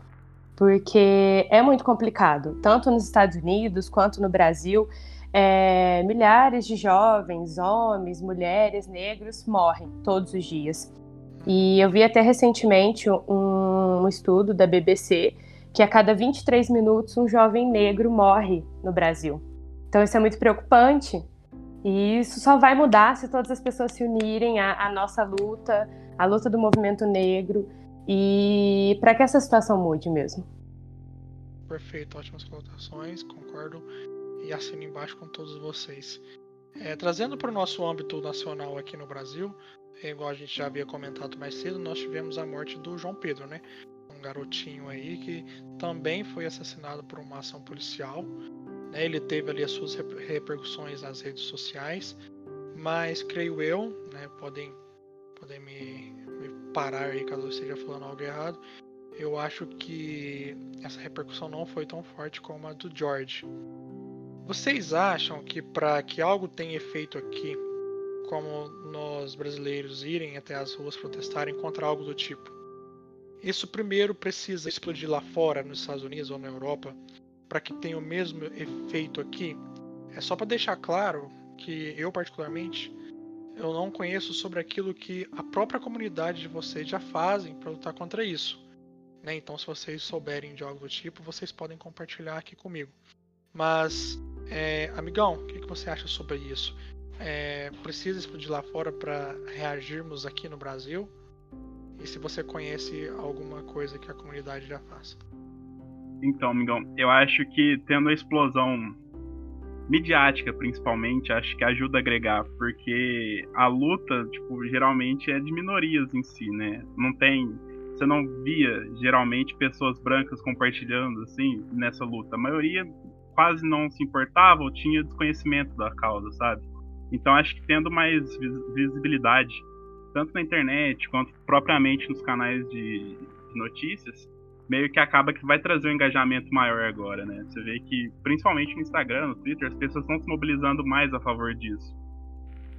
Porque é muito complicado, tanto nos Estados Unidos quanto no Brasil é, milhares de jovens, homens, mulheres, negros morrem todos os dias. E eu vi até recentemente um, um estudo da BBC que a cada 23 minutos um jovem negro morre no Brasil. Então isso é muito preocupante. E isso só vai mudar se todas as pessoas se unirem à, à nossa luta, à luta do movimento negro, e para que essa situação mude mesmo. Perfeito, ótimas colocações, concordo e assino embaixo com todos vocês. É, trazendo para o nosso âmbito nacional aqui no Brasil, é, igual a gente já havia comentado mais cedo, nós tivemos a morte do João Pedro, né? Um garotinho aí que também foi assassinado por uma ação policial. Né? Ele teve ali as suas repercussões nas redes sociais, mas creio eu, né? Podem, podem me, me parar aí caso eu esteja falando algo errado. Eu acho que essa repercussão não foi tão forte como a do George. Vocês acham que para que algo tenha efeito aqui, como nós brasileiros irem até as ruas protestarem contra algo do tipo, isso primeiro precisa explodir lá fora, nos Estados Unidos ou na Europa, para que tenha o mesmo efeito aqui? É só para deixar claro que eu particularmente eu não conheço sobre aquilo que a própria comunidade de vocês já fazem para lutar contra isso. Né? Então, se vocês souberem de algo do tipo, vocês podem compartilhar aqui comigo. Mas é, amigão, o que, que, você acha sobre isso? É, precisa explodir lá fora para reagirmos aqui no Brasil? E se você conhece alguma coisa que a comunidade já faz? Então, amigão, eu acho que tendo a explosão midiática, principalmente, acho que ajuda a agregar, porque a luta, tipo, geralmente é de minorias em si, né? Não tem você não via geralmente pessoas brancas compartilhando assim nessa luta. A maioria quase não se importava ou tinha desconhecimento da causa, sabe? Então acho que tendo mais visibilidade, tanto na internet quanto propriamente nos canais de, notícias, meio que acaba que vai trazer um engajamento maior agora, né? Você vê que, principalmente no Instagram, no Twitter, as pessoas estão se mobilizando mais a favor disso.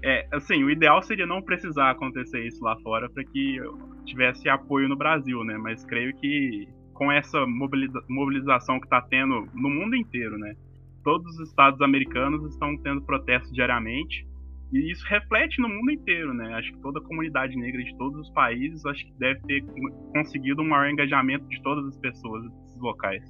É, assim, o ideal seria não precisar acontecer isso lá fora para que tivesse apoio no Brasil, né? Mas creio que com essa mobiliza mobilização que está tendo no mundo inteiro, né? Todos os estados americanos estão tendo protestos diariamente e isso reflete no mundo inteiro, né? Acho que toda a comunidade negra de todos os países acho que deve ter conseguido um maior engajamento de todas as pessoas desses locais.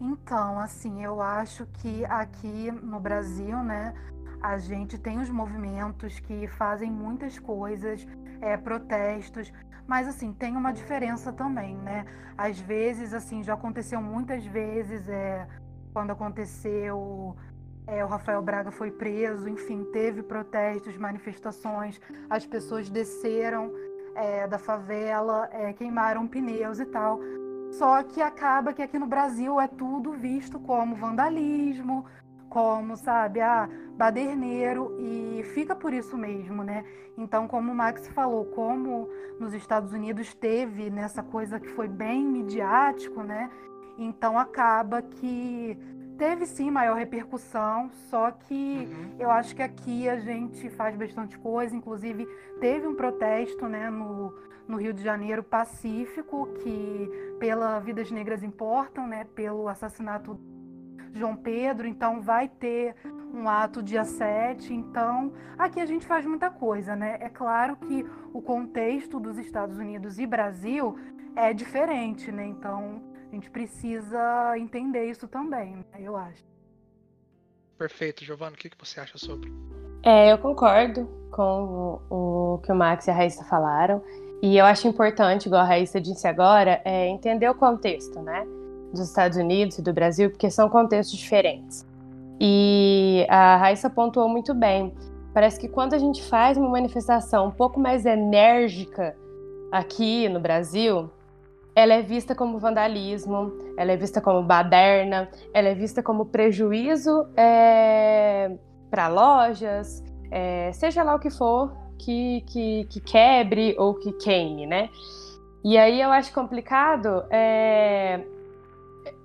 Então, assim, eu acho que aqui no Brasil, né, a gente tem os movimentos que fazem muitas coisas, é, protestos, mas assim, tem uma diferença também, né? Às vezes, assim, já aconteceu muitas vezes, é, quando aconteceu, é, o Rafael Braga foi preso, enfim, teve protestos, manifestações, as pessoas desceram é, da favela, é, queimaram pneus e tal. Só que acaba que aqui no Brasil é tudo visto como vandalismo, como, sabe, ah, baderneiro e fica por isso mesmo, né? Então, como o Max falou, como nos Estados Unidos teve nessa coisa que foi bem midiático, né? Então acaba que teve sim maior repercussão, só que uhum. eu acho que aqui a gente faz bastante coisa, inclusive teve um protesto, né, no, no Rio de Janeiro pacífico que pela Vidas Negras Importam, né, pelo assassinato João Pedro, então vai ter um ato dia 7. Então, aqui a gente faz muita coisa, né? É claro que o contexto dos Estados Unidos e Brasil é diferente, né? Então, a gente precisa entender isso também, né? eu acho. Perfeito, Giovana, o que, você acha sobre? É, eu concordo com o, o que o Max e a Raíssa falaram. E eu acho importante, igual a Raíssa disse agora, é entender o contexto, né? Dos Estados Unidos e do Brasil, porque são contextos diferentes. E a Raíssa pontuou muito bem. Parece que quando a gente faz uma manifestação um pouco mais enérgica aqui no Brasil, ela é vista como vandalismo, ela é vista como baderna, ela é vista como prejuízo é, para lojas, é, seja lá o que for, que, que, que, quebre ou que queime, né? E aí eu acho complicado é,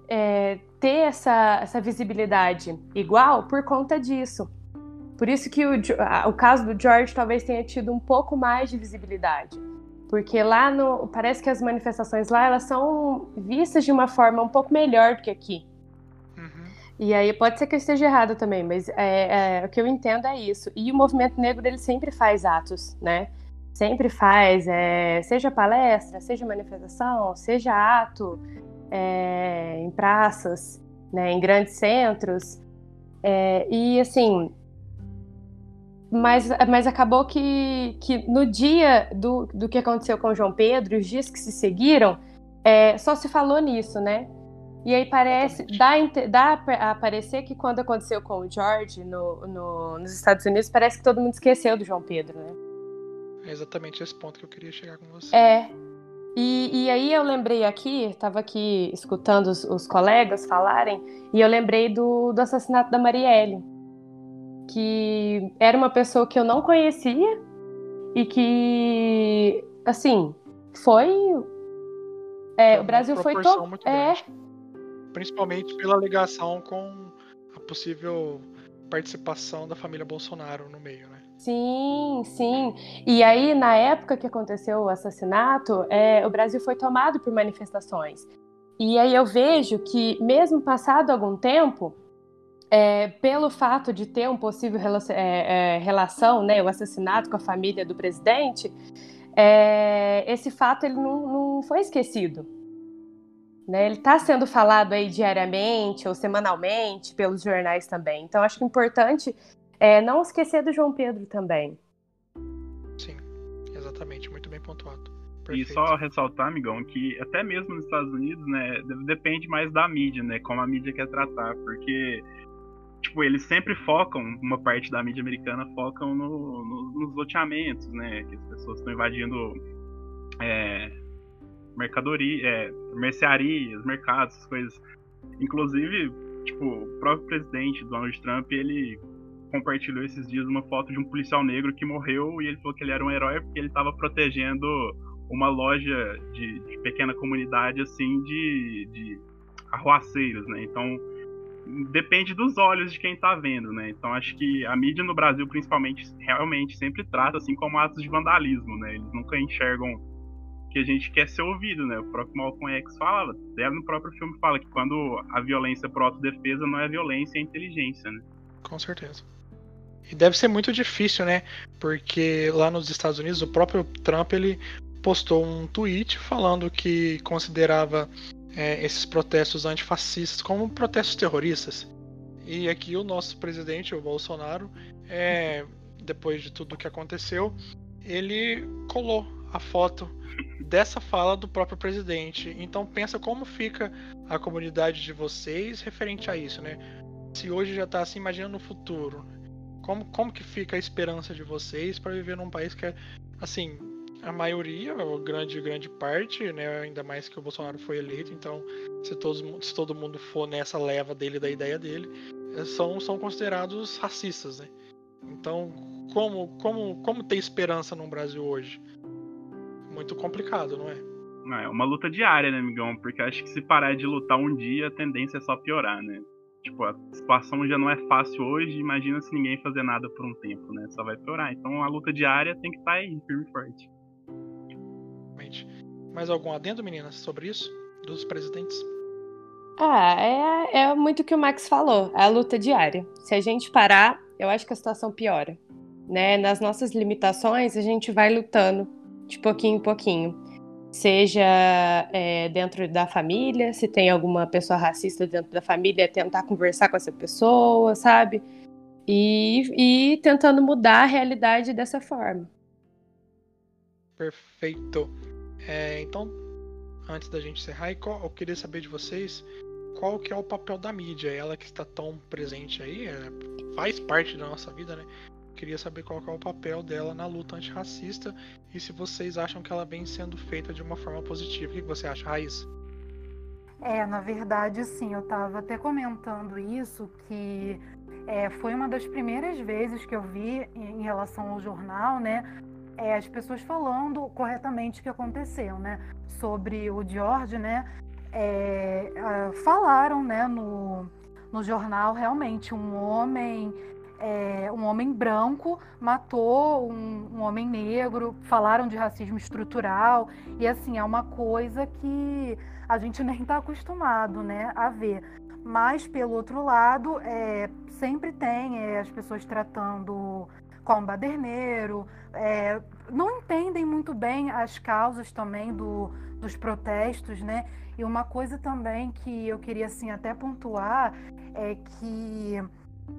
é, ter essa, essa visibilidade igual por conta disso. Por isso que o, o caso do George talvez tenha tido um pouco mais de visibilidade. Porque lá no. Parece que as manifestações lá elas são vistas de uma forma um pouco melhor do que aqui. Uhum. E aí pode ser que eu esteja errada também, mas é, é, o que eu entendo é isso. E o movimento negro ele sempre faz atos, né? Sempre faz, é, seja palestra, seja manifestação, seja ato é, em praças, né, em grandes centros. É, e assim, mas, mas acabou que, que no dia do, do que aconteceu com João Pedro, os dias que se seguiram, é, só se falou nisso, né? E aí parece, dá, dá a parecer que quando aconteceu com o George no, no, nos Estados Unidos, parece que todo mundo esqueceu do João Pedro, né? É exatamente esse ponto que eu queria chegar com você. É. E, e aí eu lembrei aqui, estava aqui escutando os, os, colegas falarem, e eu lembrei do, do assassinato da Marielle que era uma pessoa que eu não conhecia e que, assim, foi. É, o Brasil foi todo. É. Principalmente pela ligação com a possível participação da família Bolsonaro no meio, né? Sim, sim. E aí, na época que aconteceu o assassinato, é, o Brasil foi tomado por manifestações. E aí eu vejo que, mesmo passado algum tempo, é, pelo fato de ter um possível relação, é, é, relação, né, o assassinato com a família do presidente, é, esse fato ele não, não foi esquecido. Né? Ele está sendo falado aí diariamente ou semanalmente pelos jornais também. Então acho que é importante é, não esquecer do João Pedro também. Sim, exatamente, muito bem pontuado. Perfeito. E só ressaltar, amigão, que até mesmo nos Estados Unidos, né, depende mais da mídia, né, como a mídia quer tratar, porque tipo, eles sempre focam, uma parte da mídia americana focam no, no, nos loteamentos, né? Que as pessoas estão invadindo é, mercadoria, é, mercearias, mercados, essas coisas. Inclusive, tipo, o próprio presidente Donald Trump, ele compartilhou esses dias uma foto de um policial negro que morreu e ele falou que ele era um herói porque ele estava protegendo uma loja de, de, pequena comunidade, assim, de, de arruaceiros, né? Então, depende dos olhos de quem tá vendo, né? Então acho que a mídia no Brasil, principalmente, realmente sempre trata assim como atos de vandalismo, né? Eles nunca enxergam que a gente quer ser ouvido, né? O próprio Malcolm X fala, até no próprio filme fala que quando a violência por autodefesa não é violência, é inteligência, né? Com certeza. E deve ser muito difícil, né? Porque lá nos Estados Unidos, o próprio Trump ele postou um tweet falando que considerava é, esses protestos antifascistas como protestos terroristas. E aqui o nosso presidente, o Bolsonaro, é, depois de tudo o que aconteceu, ele colou a foto dessa fala do próprio presidente. Então pensa como fica a comunidade de vocês referente a isso, né? Se hoje já está assim, imagina no futuro. Como, como que fica a esperança de vocês para viver num país que é assim, a maioria, ou grande grande parte, né, ainda mais que o Bolsonaro foi eleito, então se, todos, se todo mundo for nessa leva dele, da ideia dele, eh, são, são considerados racistas, né? Então, como, como, como ter esperança no Brasil hoje? Muito complicado, não é? Não, é uma luta diária, né, amigão? Porque acho que se parar de lutar um dia, a tendência é só piorar, né? Tipo, a situação já não é fácil hoje, imagina se ninguém fazer nada por um tempo, né? Só vai piorar. Então a luta diária tem que estar tá aí, firme e forte. Mais algum adendo, meninas, sobre isso? Dos presidentes? Ah, é, é muito o que o Max falou, é a luta diária. Se a gente parar, eu acho que a situação piora. Né? Nas nossas limitações, a gente vai lutando de pouquinho em pouquinho. Seja é, dentro da família, se tem alguma pessoa racista dentro da família, tentar conversar com essa pessoa, sabe? E, e tentando mudar a realidade dessa forma. Perfeito. É, então, antes da gente encerrar, eu queria saber de vocês qual que é o papel da mídia, ela que está tão presente aí, é, faz parte da nossa vida, né? Queria saber qual é o papel dela na luta antirracista e se vocês acham que ela vem sendo feita de uma forma positiva. O que você acha, Raíssa? É, na verdade, sim, eu estava até comentando isso, que é, foi uma das primeiras vezes que eu vi em relação ao jornal, né? É, as pessoas falando corretamente o que aconteceu, né? Sobre o George, né? É, falaram, né? No, no jornal realmente um homem é, um homem branco matou um, um, homem negro, falaram de racismo estrutural, e assim, é uma coisa que a gente nem está acostumado né, a ver. Mas, pelo outro lado, é, sempre tem é, as pessoas tratando como baderneiro, é, não entendem muito bem as causas também do, dos protestos, né? E uma coisa também que eu queria assim até pontuar é que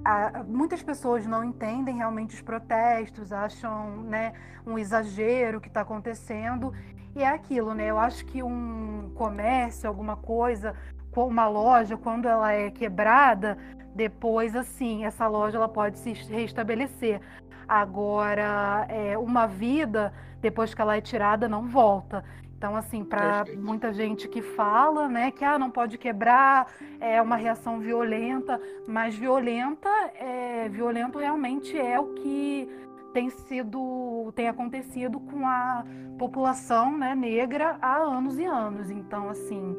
a, muitas pessoas não entendem realmente os protestos, acham né, um exagero que está acontecendo. E é aquilo, né? Eu acho que um comércio, alguma coisa, uma loja, quando ela é quebrada, depois, assim, essa loja ela pode se restabelecer. Agora, é, uma vida, depois que ela é tirada, não volta. Então, assim, para muita gente que fala, né, que ah, não pode quebrar, é uma reação violenta, mas violenta, é, violento realmente é o que tem sido, tem acontecido com a população né, negra há anos e anos. Então, assim,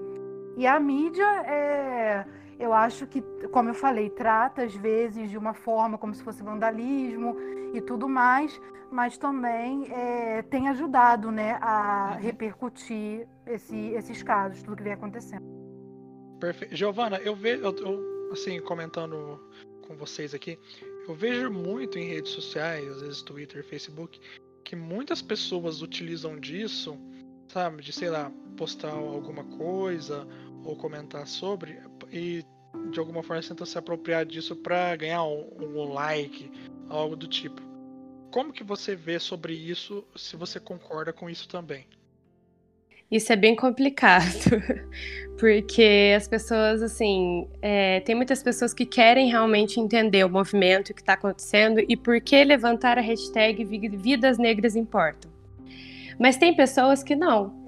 e a mídia é eu acho que, como eu falei, trata às vezes de uma forma como se fosse vandalismo e tudo mais, mas também é, tem ajudado né, a uhum. repercutir esse, esses casos, tudo que vem acontecendo. Perfeito. Giovana, eu vejo, eu, eu, assim, comentando com vocês aqui, eu vejo muito em redes sociais, às vezes Twitter, Facebook, que muitas pessoas utilizam disso, sabe, de sei lá, postar alguma coisa ou comentar sobre e de alguma forma tenta se apropriar disso para ganhar um, um, like, algo do tipo. Como que você vê sobre isso, se você concorda com isso também? Isso é bem complicado, porque as pessoas, assim, é, tem muitas pessoas que querem realmente entender o movimento que está acontecendo e por que levantar a hashtag Vidas Negras Importam. Mas tem pessoas que não.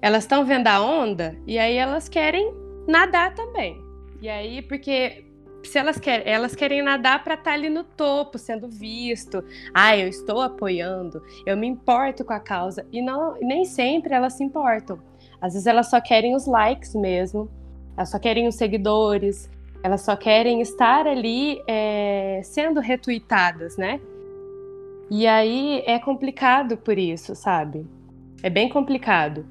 Elas estão vendo a onda e aí elas querem nadar também. E aí, porque se elas querem, elas querem nadar para estar tá ali no topo, sendo visto. Ah, eu estou apoiando, eu me importo com a causa. E não, nem sempre elas se importam. Às vezes elas só querem os likes mesmo, elas só querem os seguidores, elas só querem estar ali é, sendo retweetadas, né? E aí é complicado por isso, sabe? É bem complicado.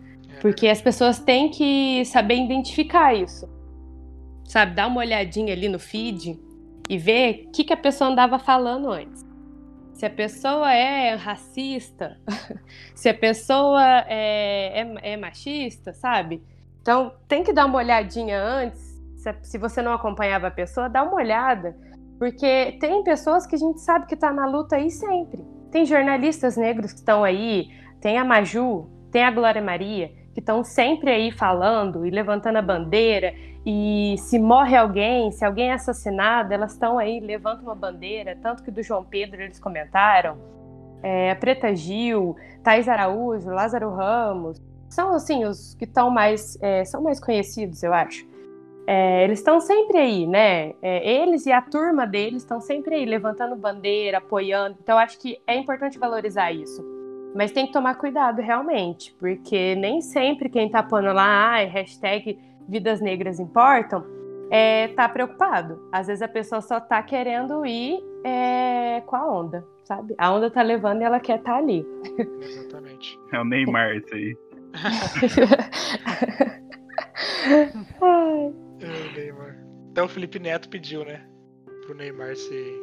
Porque as pessoas têm que saber identificar isso sabe? Dar uma olhadinha ali no feed e ver o que, que a pessoa andava falando antes. Se a pessoa é racista, se a pessoa é, é, é, machista, sabe? Então tem que dar uma olhadinha antes. Se, se você não acompanhava a pessoa, dá uma olhada. Porque tem pessoas que a gente sabe que está na luta aí sempre. Tem jornalistas negros que estão aí, tem a Maju, tem a Glória Maria, que estão sempre aí falando e levantando a bandeira e se morre alguém, se alguém é assassinado, elas estão aí, levantam uma bandeira, tanto que do João Pedro eles comentaram. É, a Preta Gil, Thais Araújo, Lázaro Ramos, são assim os que estão mais, é, são mais conhecidos, eu acho. É, eles estão sempre aí, né? É, eles e a turma deles estão sempre aí, levantando bandeira, apoiando. Então, acho que é importante valorizar isso. Mas tem que tomar cuidado, realmente, porque nem sempre quem tá pondo lá, ah, hashtag vidas negras importam, é, tá preocupado. Às vezes a pessoa só tá querendo ir é, com a onda, sabe? A onda tá levando e ela quer estar tá ali. Exatamente. É o Neymar isso aí. Ai. É o Neymar. Até o Felipe Neto pediu, né? Pro Neymar se.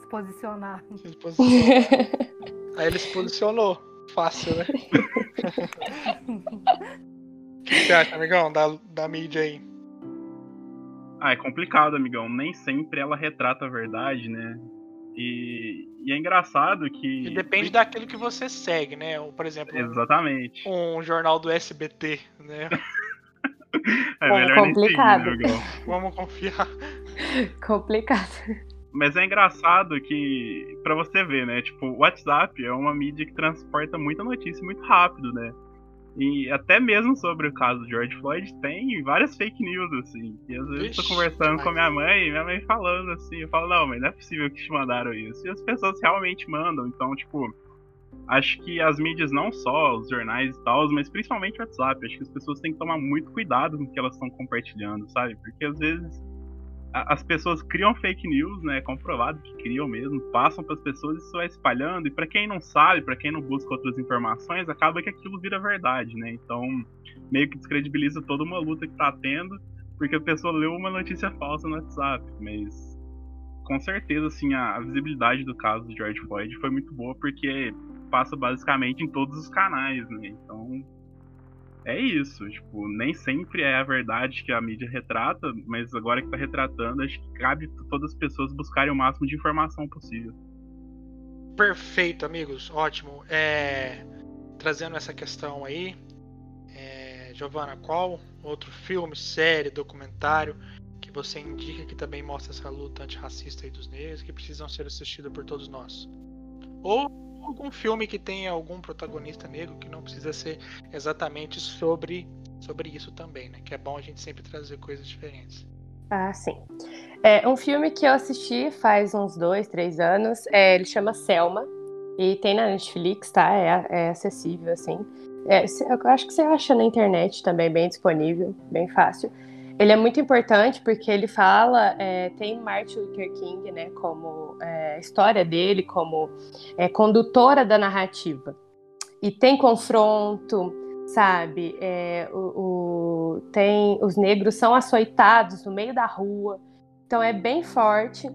Se posicionar. Se posicionar. Aí ele se posicionou. Fácil, né? O que você acha, amigão, da, da mídia aí? Ah, é complicado, amigão. Nem sempre ela retrata a verdade, né? E, e é engraçado que. E depende daquilo que você segue, né? Por exemplo, Exatamente. Um, um jornal do SBT, né? é Bom, melhor complicado. Nem seguir, né, Vamos confiar. complicado. Mas é engraçado que, para você ver, né? Tipo, o WhatsApp é uma mídia que transporta muita notícia muito rápido, né? E até mesmo sobre o caso do George Floyd, tem várias fake news, assim. E às vezes eu tô conversando com a minha mãe, e minha mãe falando assim, eu falo, não, mas não é possível que te mandaram isso. E as pessoas realmente mandam, então, tipo, acho que as mídias, não só os jornais e tal, mas principalmente o WhatsApp, acho que as pessoas têm que tomar muito cuidado com o que elas estão compartilhando, sabe? Porque às vezes as pessoas criam fake news, né? É comprovado que criam mesmo, passam para as pessoas e isso vai espalhando. E para quem não sabe, para quem não busca outras informações, acaba que aquilo vira verdade, né? Então, meio que descredibiliza toda uma luta que tá tendo, porque a pessoa leu uma notícia falsa no WhatsApp. Mas, com certeza, assim, a, a visibilidade do caso do George Floyd foi muito boa, porque passa basicamente em todos os canais, né? Então, é isso, tipo, nem sempre é a verdade que a mídia retrata, mas agora que tá retratando, acho que cabe todas as pessoas buscarem o máximo de informação possível. Perfeito, amigos, ótimo. É... Trazendo essa questão aí, é... Giovana, qual outro filme, série, documentário que você indica que também mostra essa luta antirracista aí dos negros que precisam ser assistidos por todos nós? Ou algum filme que tenha algum protagonista negro que não precisa ser exatamente sobre, sobre isso também, né? Que é bom a gente sempre trazer coisas diferentes. Ah, sim. É um filme que eu assisti faz uns dois, três anos. É, ele chama Selma e tem na Netflix, tá? É, é acessível, assim. É, eu acho que você acha na internet também, bem disponível, bem fácil. Ele é muito importante porque ele fala, é, tem Martin Luther King, né, como é, história dele como é, condutora da narrativa. E tem confronto, sabe? É, o, o, tem os negros são açoitados no meio da rua. Então é bem forte.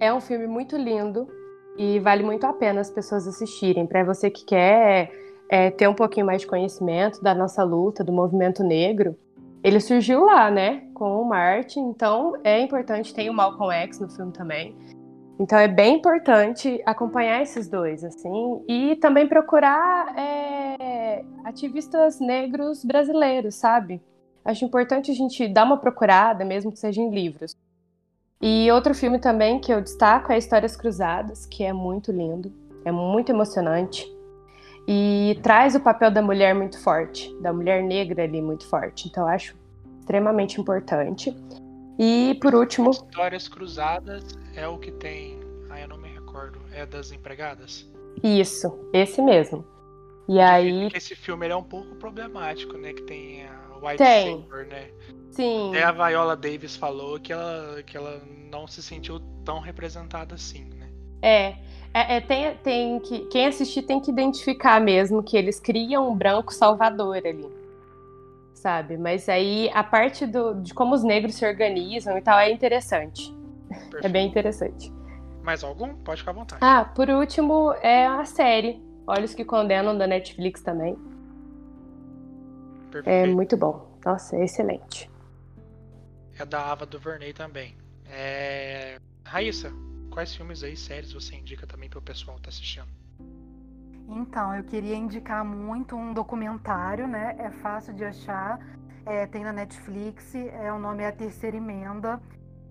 É um filme muito lindo e vale muito a pena as pessoas assistirem. Para você que quer é, ter um pouquinho mais de conhecimento da nossa luta, do movimento negro, ele surgiu lá, né, com o Martin, então é importante, tem o Malcolm X no filme também. Então é bem importante acompanhar esses dois, assim, e também procurar é, ativistas negros brasileiros, sabe? Acho importante a gente dar uma procurada, mesmo que seja em livros. E outro filme também que eu destaco é Histórias Cruzadas, que é muito lindo, é muito emocionante e traz o papel da mulher muito forte, da mulher negra ali muito forte. Então eu acho extremamente importante. E por último. Histórias Cruzadas é o que tem. Ah, eu não me recordo. É das empregadas? Isso, esse mesmo. E aí. Porque esse filme é um pouco problemático, né? Que tem a White tem. Saber, né? Sim. Até a Viola Davis falou que ela, que ela não se sentiu tão representada assim, né? É. É, é, tem, tem que, quem assistir tem que identificar mesmo que eles criam um branco salvador ali. Sabe? Mas aí a parte do, de como os negros se organizam e tal é interessante. Perfeito. É bem interessante. Mais algum? Pode ficar à vontade. Ah, por último é a série Olhos que Condenam da Netflix também. É Perfeito. É muito bom. Nossa, é excelente. É da Ava do Verney também. É... Raíssa, quais filmes aí, séries você indica também para o pessoal estar tá assistindo? Então, eu queria indicar muito um documentário, né? É fácil de achar, é, tem na Netflix, é, o nome é A Terceira Emenda.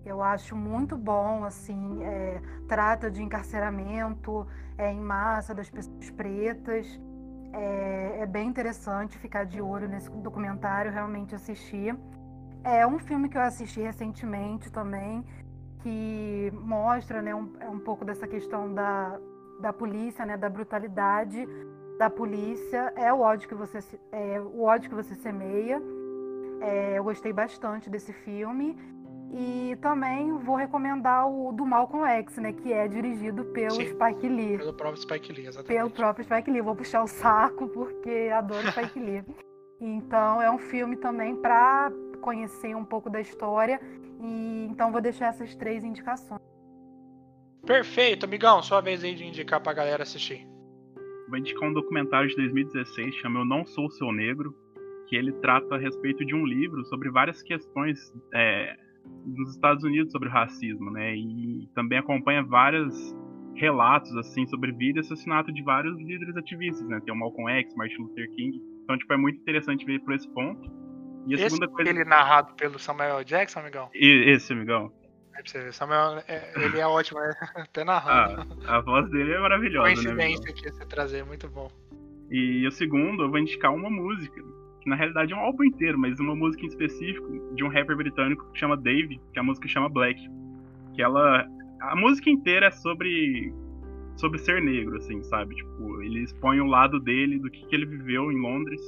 Eu acho muito bom, assim, é, trata de encarceramento é, em massa das pessoas pretas. É, é, bem interessante ficar de olho nesse documentário, realmente assistir. É um filme que eu assisti recentemente também, que mostra né, um, é um pouco dessa questão da, da polícia, né, da brutalidade da polícia. É o ódio que você, é, o ódio que você semeia. É, eu gostei bastante desse filme. E também vou recomendar o do Malcolm X, né? Que é dirigido pelo Sim, Spike Lee. Pelo próprio Spike Lee, exatamente. Pelo próprio Spike Lee. Vou puxar o saco porque adoro Spike Lee. Então é um filme também para conhecer um pouco da história e então vou deixar essas três indicações. Perfeito, amigão, sua vez aí de indicar pra galera assistir. Vou indicar um documentário de 2016, chama Eu Não Sou Seu Negro, que ele trata a respeito de um livro sobre várias questões é, nos Estados Unidos sobre racismo, né? E também acompanha vários relatos assim sobre vida e assassinato de vários líderes ativistas, né? Tem o Malcolm X, Martin Luther King. Então, tipo, é muito interessante ver por esse ponto. E a esse segunda coisa. Ele narrado pelo Samuel Jackson, amigão? E, esse, amigão. É Samuel, é, ele é ótimo, né? até narrando. Ah, a voz dele é maravilhosa, né, Coincidência né, que você trazer, muito bom. E o segundo, eu vou indicar uma música, que na realidade é um álbum inteiro, mas uma música em específico de um rapper britânico que chama Dave, que a música chama Black. Que ela. A música inteira é sobre. sobre ser negro, assim, sabe? Tipo, ele expõe o lado dele, do que, que ele viveu em Londres,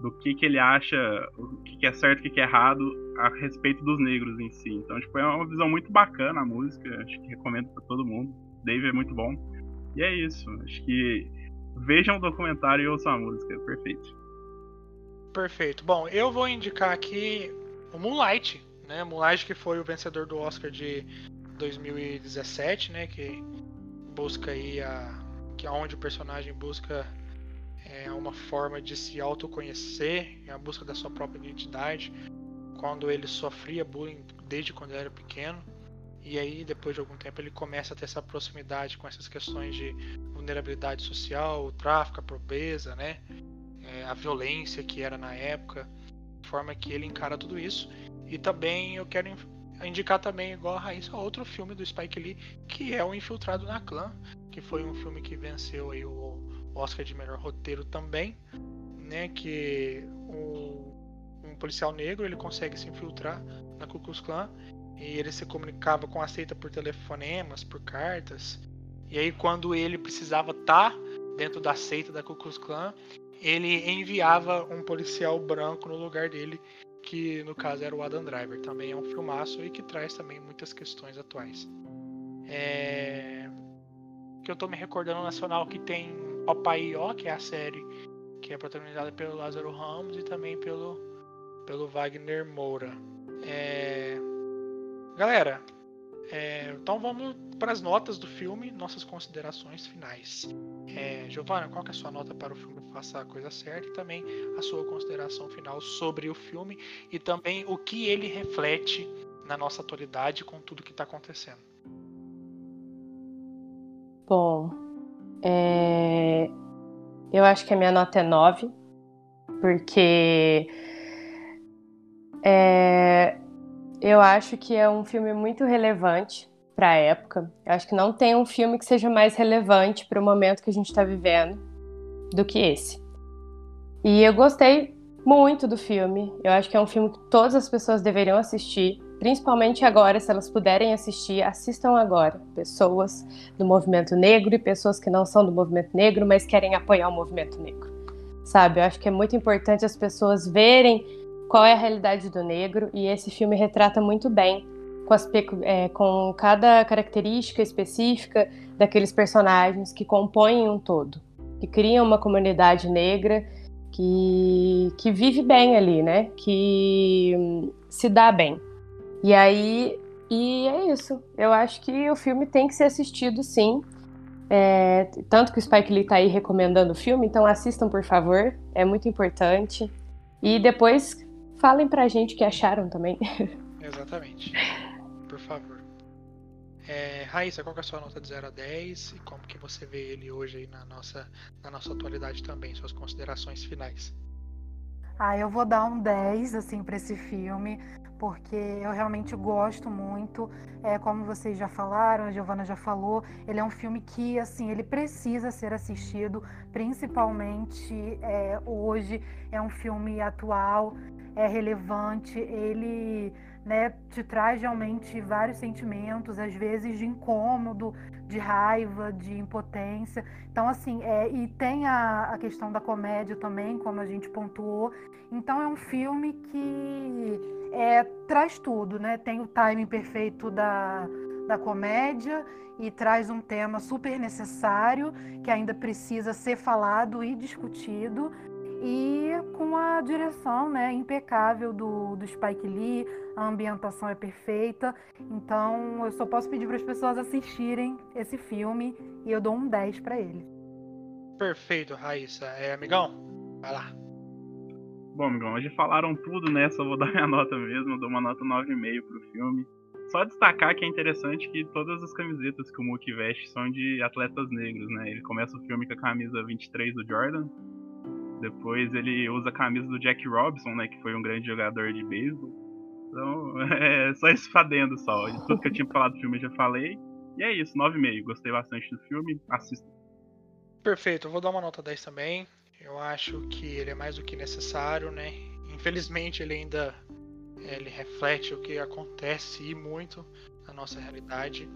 do que, que ele acha, o que, que é certo o que, que é errado a respeito dos negros em si. Então, tipo, é uma visão muito bacana a música, acho que recomendo para todo mundo. Dave é muito bom. E é isso, acho que vejam o documentário e ouçam a música, perfeito. Perfeito. Bom, eu vou indicar aqui o Moonlight, né? Moonlight que foi o vencedor do Oscar de 2017, né? Que busca aí a que é onde o personagem busca é, uma forma de se autoconhecer, é a busca da sua própria identidade, quando ele sofria bullying desde quando ele era pequeno. E aí, depois de algum tempo, ele começa a ter essa proximidade com essas questões de vulnerabilidade social, o tráfico, a pobreza, né? É, a violência que era na época, forma que ele encara tudo isso. E também eu quero indicar também, igual a Raíssa, outro filme do Spike Lee, que é O Infiltrado na Clã, que foi um filme que venceu aí o Oscar de melhor roteiro também, né? Que um, policial negro ele consegue se infiltrar na Ku Klux Klan e ele se comunicava com a seita por telefonemas, por cartas. E aí quando ele precisava estar tá dentro da seita da Ku Klux Klan, ele enviava um policial branco no lugar dele, que no caso era o Adam Driver. Também é um filmaço e que traz também muitas questões atuais. É... Que eu tô me recordando nacional que tem Ó, que é a série que é protagonizada pelo Lázaro Ramos e também pelo, pelo Wagner Moura. É... Galera, é... então vamos para as notas do filme, nossas considerações finais. É... Qual é a sua nota para o filme Faça a Coisa Certa e também a sua consideração final sobre o filme e também o que ele reflete na nossa atualidade com tudo que está acontecendo? Bom, é... Eu acho que a minha nota é 9, porque é... eu acho que é um filme muito relevante para a época. Eu acho que não tem um filme que seja mais relevante para o momento que a gente está vivendo do que esse. E eu gostei muito do filme. Eu acho que é um filme que todas as pessoas deveriam assistir. Principalmente agora, se elas puderem assistir, assistam agora. Pessoas do movimento negro e pessoas que não são do movimento negro, mas querem apoiar o movimento negro. Sabe? Eu acho que é muito importante as pessoas verem qual é a realidade do negro e esse filme retrata muito bem com, as, é, com cada característica específica daqueles personagens que compõem um todo, que criam uma comunidade negra que, que vive bem ali, né? Que hum, se dá bem. E aí, e é isso. Eu acho que o filme tem que ser assistido, sim. É, tanto que o Spike Lee tá aí recomendando o filme, então assistam, por favor. É muito importante. E depois falem pra gente o que acharam também. Exatamente. Por favor. É, Raíssa, qual é a sua nota de 0 a 10 e como que você vê ele hoje aí na nossa, na nossa atualidade também, suas considerações finais? Ah, eu vou dar um 10 assim para esse filme porque eu realmente gosto muito. É, como vocês já falaram, a Giovana já falou, ele é um filme que, assim, ele precisa ser assistido, principalmente é, hoje. É um filme atual, é relevante, ele né, te traz realmente vários sentimentos, às vezes de incômodo, de raiva, de impotência. Então, assim, é, e tem a, a questão da comédia também, como a gente pontuou. Então, é um filme que é, traz tudo, né? Tem o timing perfeito da, da comédia e traz um tema super necessário que ainda precisa ser falado e discutido e com a direção né, impecável do, do Spike Lee, a ambientação é perfeita. Então eu só posso pedir para as pessoas assistirem esse filme e eu dou um 10 para ele. Perfeito, Raíssa. É, amigão, vai lá. Bom, amigão, já falaram tudo, né? Só vou dar minha nota mesmo, eu dou uma nota 9,5 pro filme. Só destacar que é interessante que todas as camisetas que o Mookie veste são de atletas negros, né? Ele começa o filme com a camisa 23 do Jordan, depois ele usa a camisa do Jack Robinson, né? Que foi um grande jogador de beisebol. Então, é só esse fadendo só. Tudo que eu tinha falado do filme eu já falei. E é isso, 9,5. Gostei bastante do filme. Assista. Perfeito, eu vou dar uma nota 10 também. Eu acho que ele é mais do que necessário, né? Infelizmente ele ainda ele reflete o que acontece e muito na nossa realidade.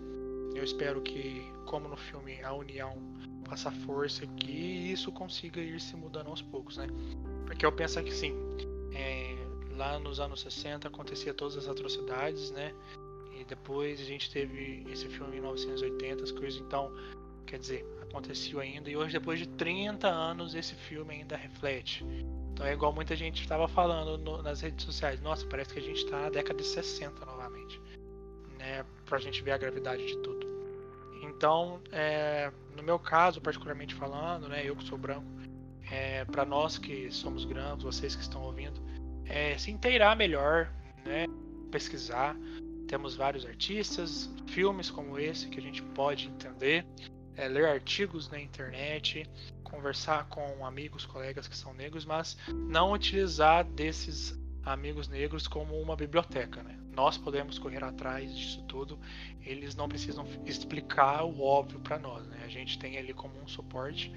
Eu espero que, como no filme, a união faça força aqui e isso consiga ir se mudando aos poucos, né? Porque eu penso que sim, é, lá nos anos 60 acontecia todas as atrocidades, né? E depois a gente teve esse filme em 1980, as coisas então, quer dizer, aconteceu ainda e hoje depois de 30 anos esse filme ainda reflete. Então é igual muita gente estava falando no, nas redes sociais, nossa, parece que a gente está na década de 60 novamente, né? Pra gente ver a gravidade de tudo. Então, é, no meu caso, particularmente falando, né, eu que sou branco, é, para nós que somos brancos, vocês que estão ouvindo, é, se inteirar melhor, né, pesquisar. Temos vários artistas, filmes como esse que a gente pode entender, é, ler artigos na internet, conversar com amigos, colegas que são negros, mas não utilizar desses amigos negros como uma biblioteca, né? Nós podemos correr atrás disso tudo. Eles não precisam explicar o óbvio para nós, né? A gente tem ali como um suporte.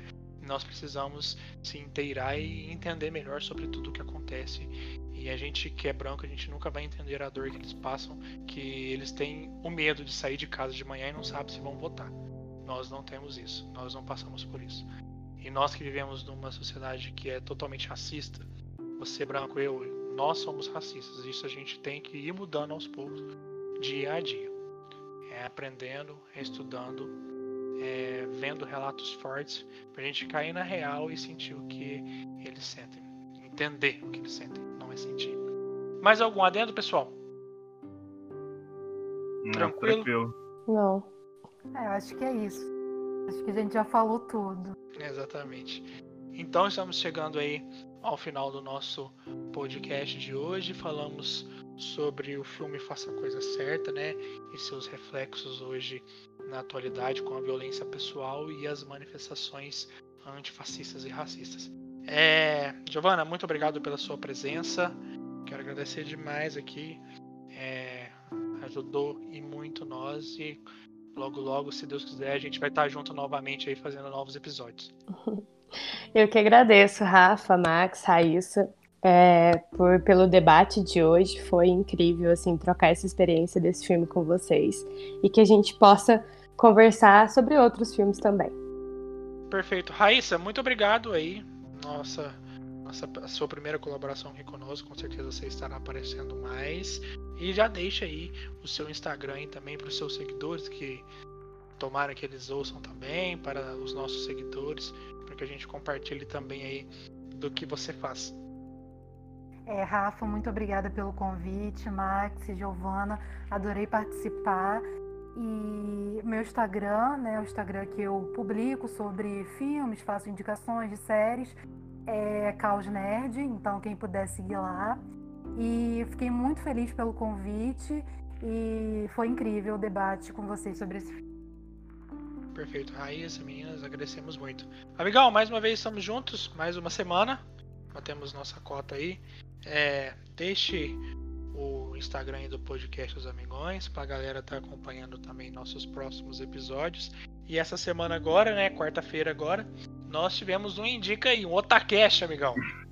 Nós precisamos se inteirar e entender melhor sobre tudo o que acontece. E a gente que é branco, a gente nunca vai entender a dor que eles passam, que eles têm o medo de sair de casa de manhã e não sabem se vão votar. Nós não temos isso, nós não passamos por isso. E nós que vivemos numa sociedade que é totalmente racista, você branco, eu, nós somos racistas. Isso a gente tem que ir mudando aos poucos, dia a dia. É aprendendo, é estudando, é vendo relatos fortes, para a gente cair na real e sentir o que eles sentem. Entender o que eles sentem, não é sentir. Mais algum adendo, pessoal? Não, tranquilo? tranquilo? Não. É, acho que é isso. Acho que a gente já falou tudo. Exatamente. Então estamos chegando aí ao final do nosso podcast de hoje. Falamos sobre o filme Faça a Coisa Certa, né? E seus reflexos hoje na atualidade com a violência pessoal e as manifestações antifascistas e racistas. É, Giovana, muito obrigado pela sua presença. Quero agradecer demais aqui. É, ajudou e muito nós e logo logo, se Deus quiser, a gente vai estar junto novamente aí fazendo novos episódios. Eu que agradeço, Rafa, Max, Raíssa, é, por, pelo debate de hoje. Foi incrível assim trocar essa experiência desse filme com vocês e que a gente possa conversar sobre outros filmes também. Perfeito. Raíssa, muito obrigado aí. Nossa, nossa a sua primeira colaboração aqui conosco, com certeza você estará aparecendo mais. E já deixa aí o seu Instagram também para os seus seguidores, que tomara que eles ouçam também, para os nossos seguidores, para que a gente compartilhe também aí do que você faz. É, Rafa, muito obrigada pelo convite, Max e Giovana, adorei participar. E meu Instagram, né, o Instagram que eu publico sobre filmes, faço indicações de séries, é Caos Nerd, então quem puder seguir lá. E fiquei muito feliz pelo convite e foi incrível o debate com vocês sobre esse filme. Perfeito, Raíssa, meninas, agradecemos muito. Amigão, mais uma vez estamos juntos, mais uma semana. Batemos nossa cota aí. É, deixe o Instagram aí do podcast Os Amigões pra galera tá acompanhando também nossos próximos episódios. E essa semana agora, né, quarta-feira agora, nós tivemos um Indica aí, um Otacast, amigão.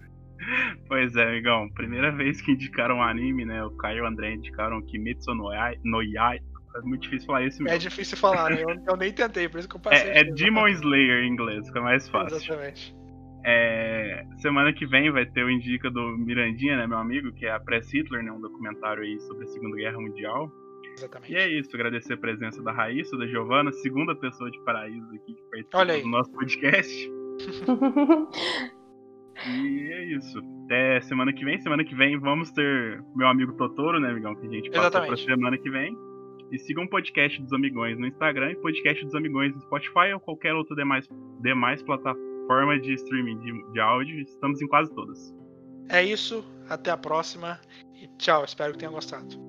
Pois é, amigão. Primeira vez que indicaram um anime, né? O Caio e o André indicaram Kimetsu no, Yai, no Yai. É muito difícil falar isso mesmo. É difícil falar, né? Eu, eu nem tentei, por isso que eu passei. É, é Demon Slayer em inglês, fica mais fácil. Exatamente. É, semana que vem vai ter o Indica do Mirandinha, né, meu amigo, que é a Press Hitler, né? Um documentário aí sobre a Segunda Guerra Mundial. Exatamente. E é isso, agradecer a presença da Raíssa, da Giovana, segunda pessoa de Paraíso aqui que participa do nosso podcast. E é isso. Até semana que vem. Semana que vem vamos ter meu amigo Totoro, né, amigão? Que a gente passa pra semana que vem. E sigam um o podcast dos Amigões no Instagram e podcast dos Amigões no Spotify ou qualquer outra demais, demais plataforma de streaming de, de áudio. Estamos em quase todas. É isso. Até a próxima. E tchau. Espero que tenham gostado.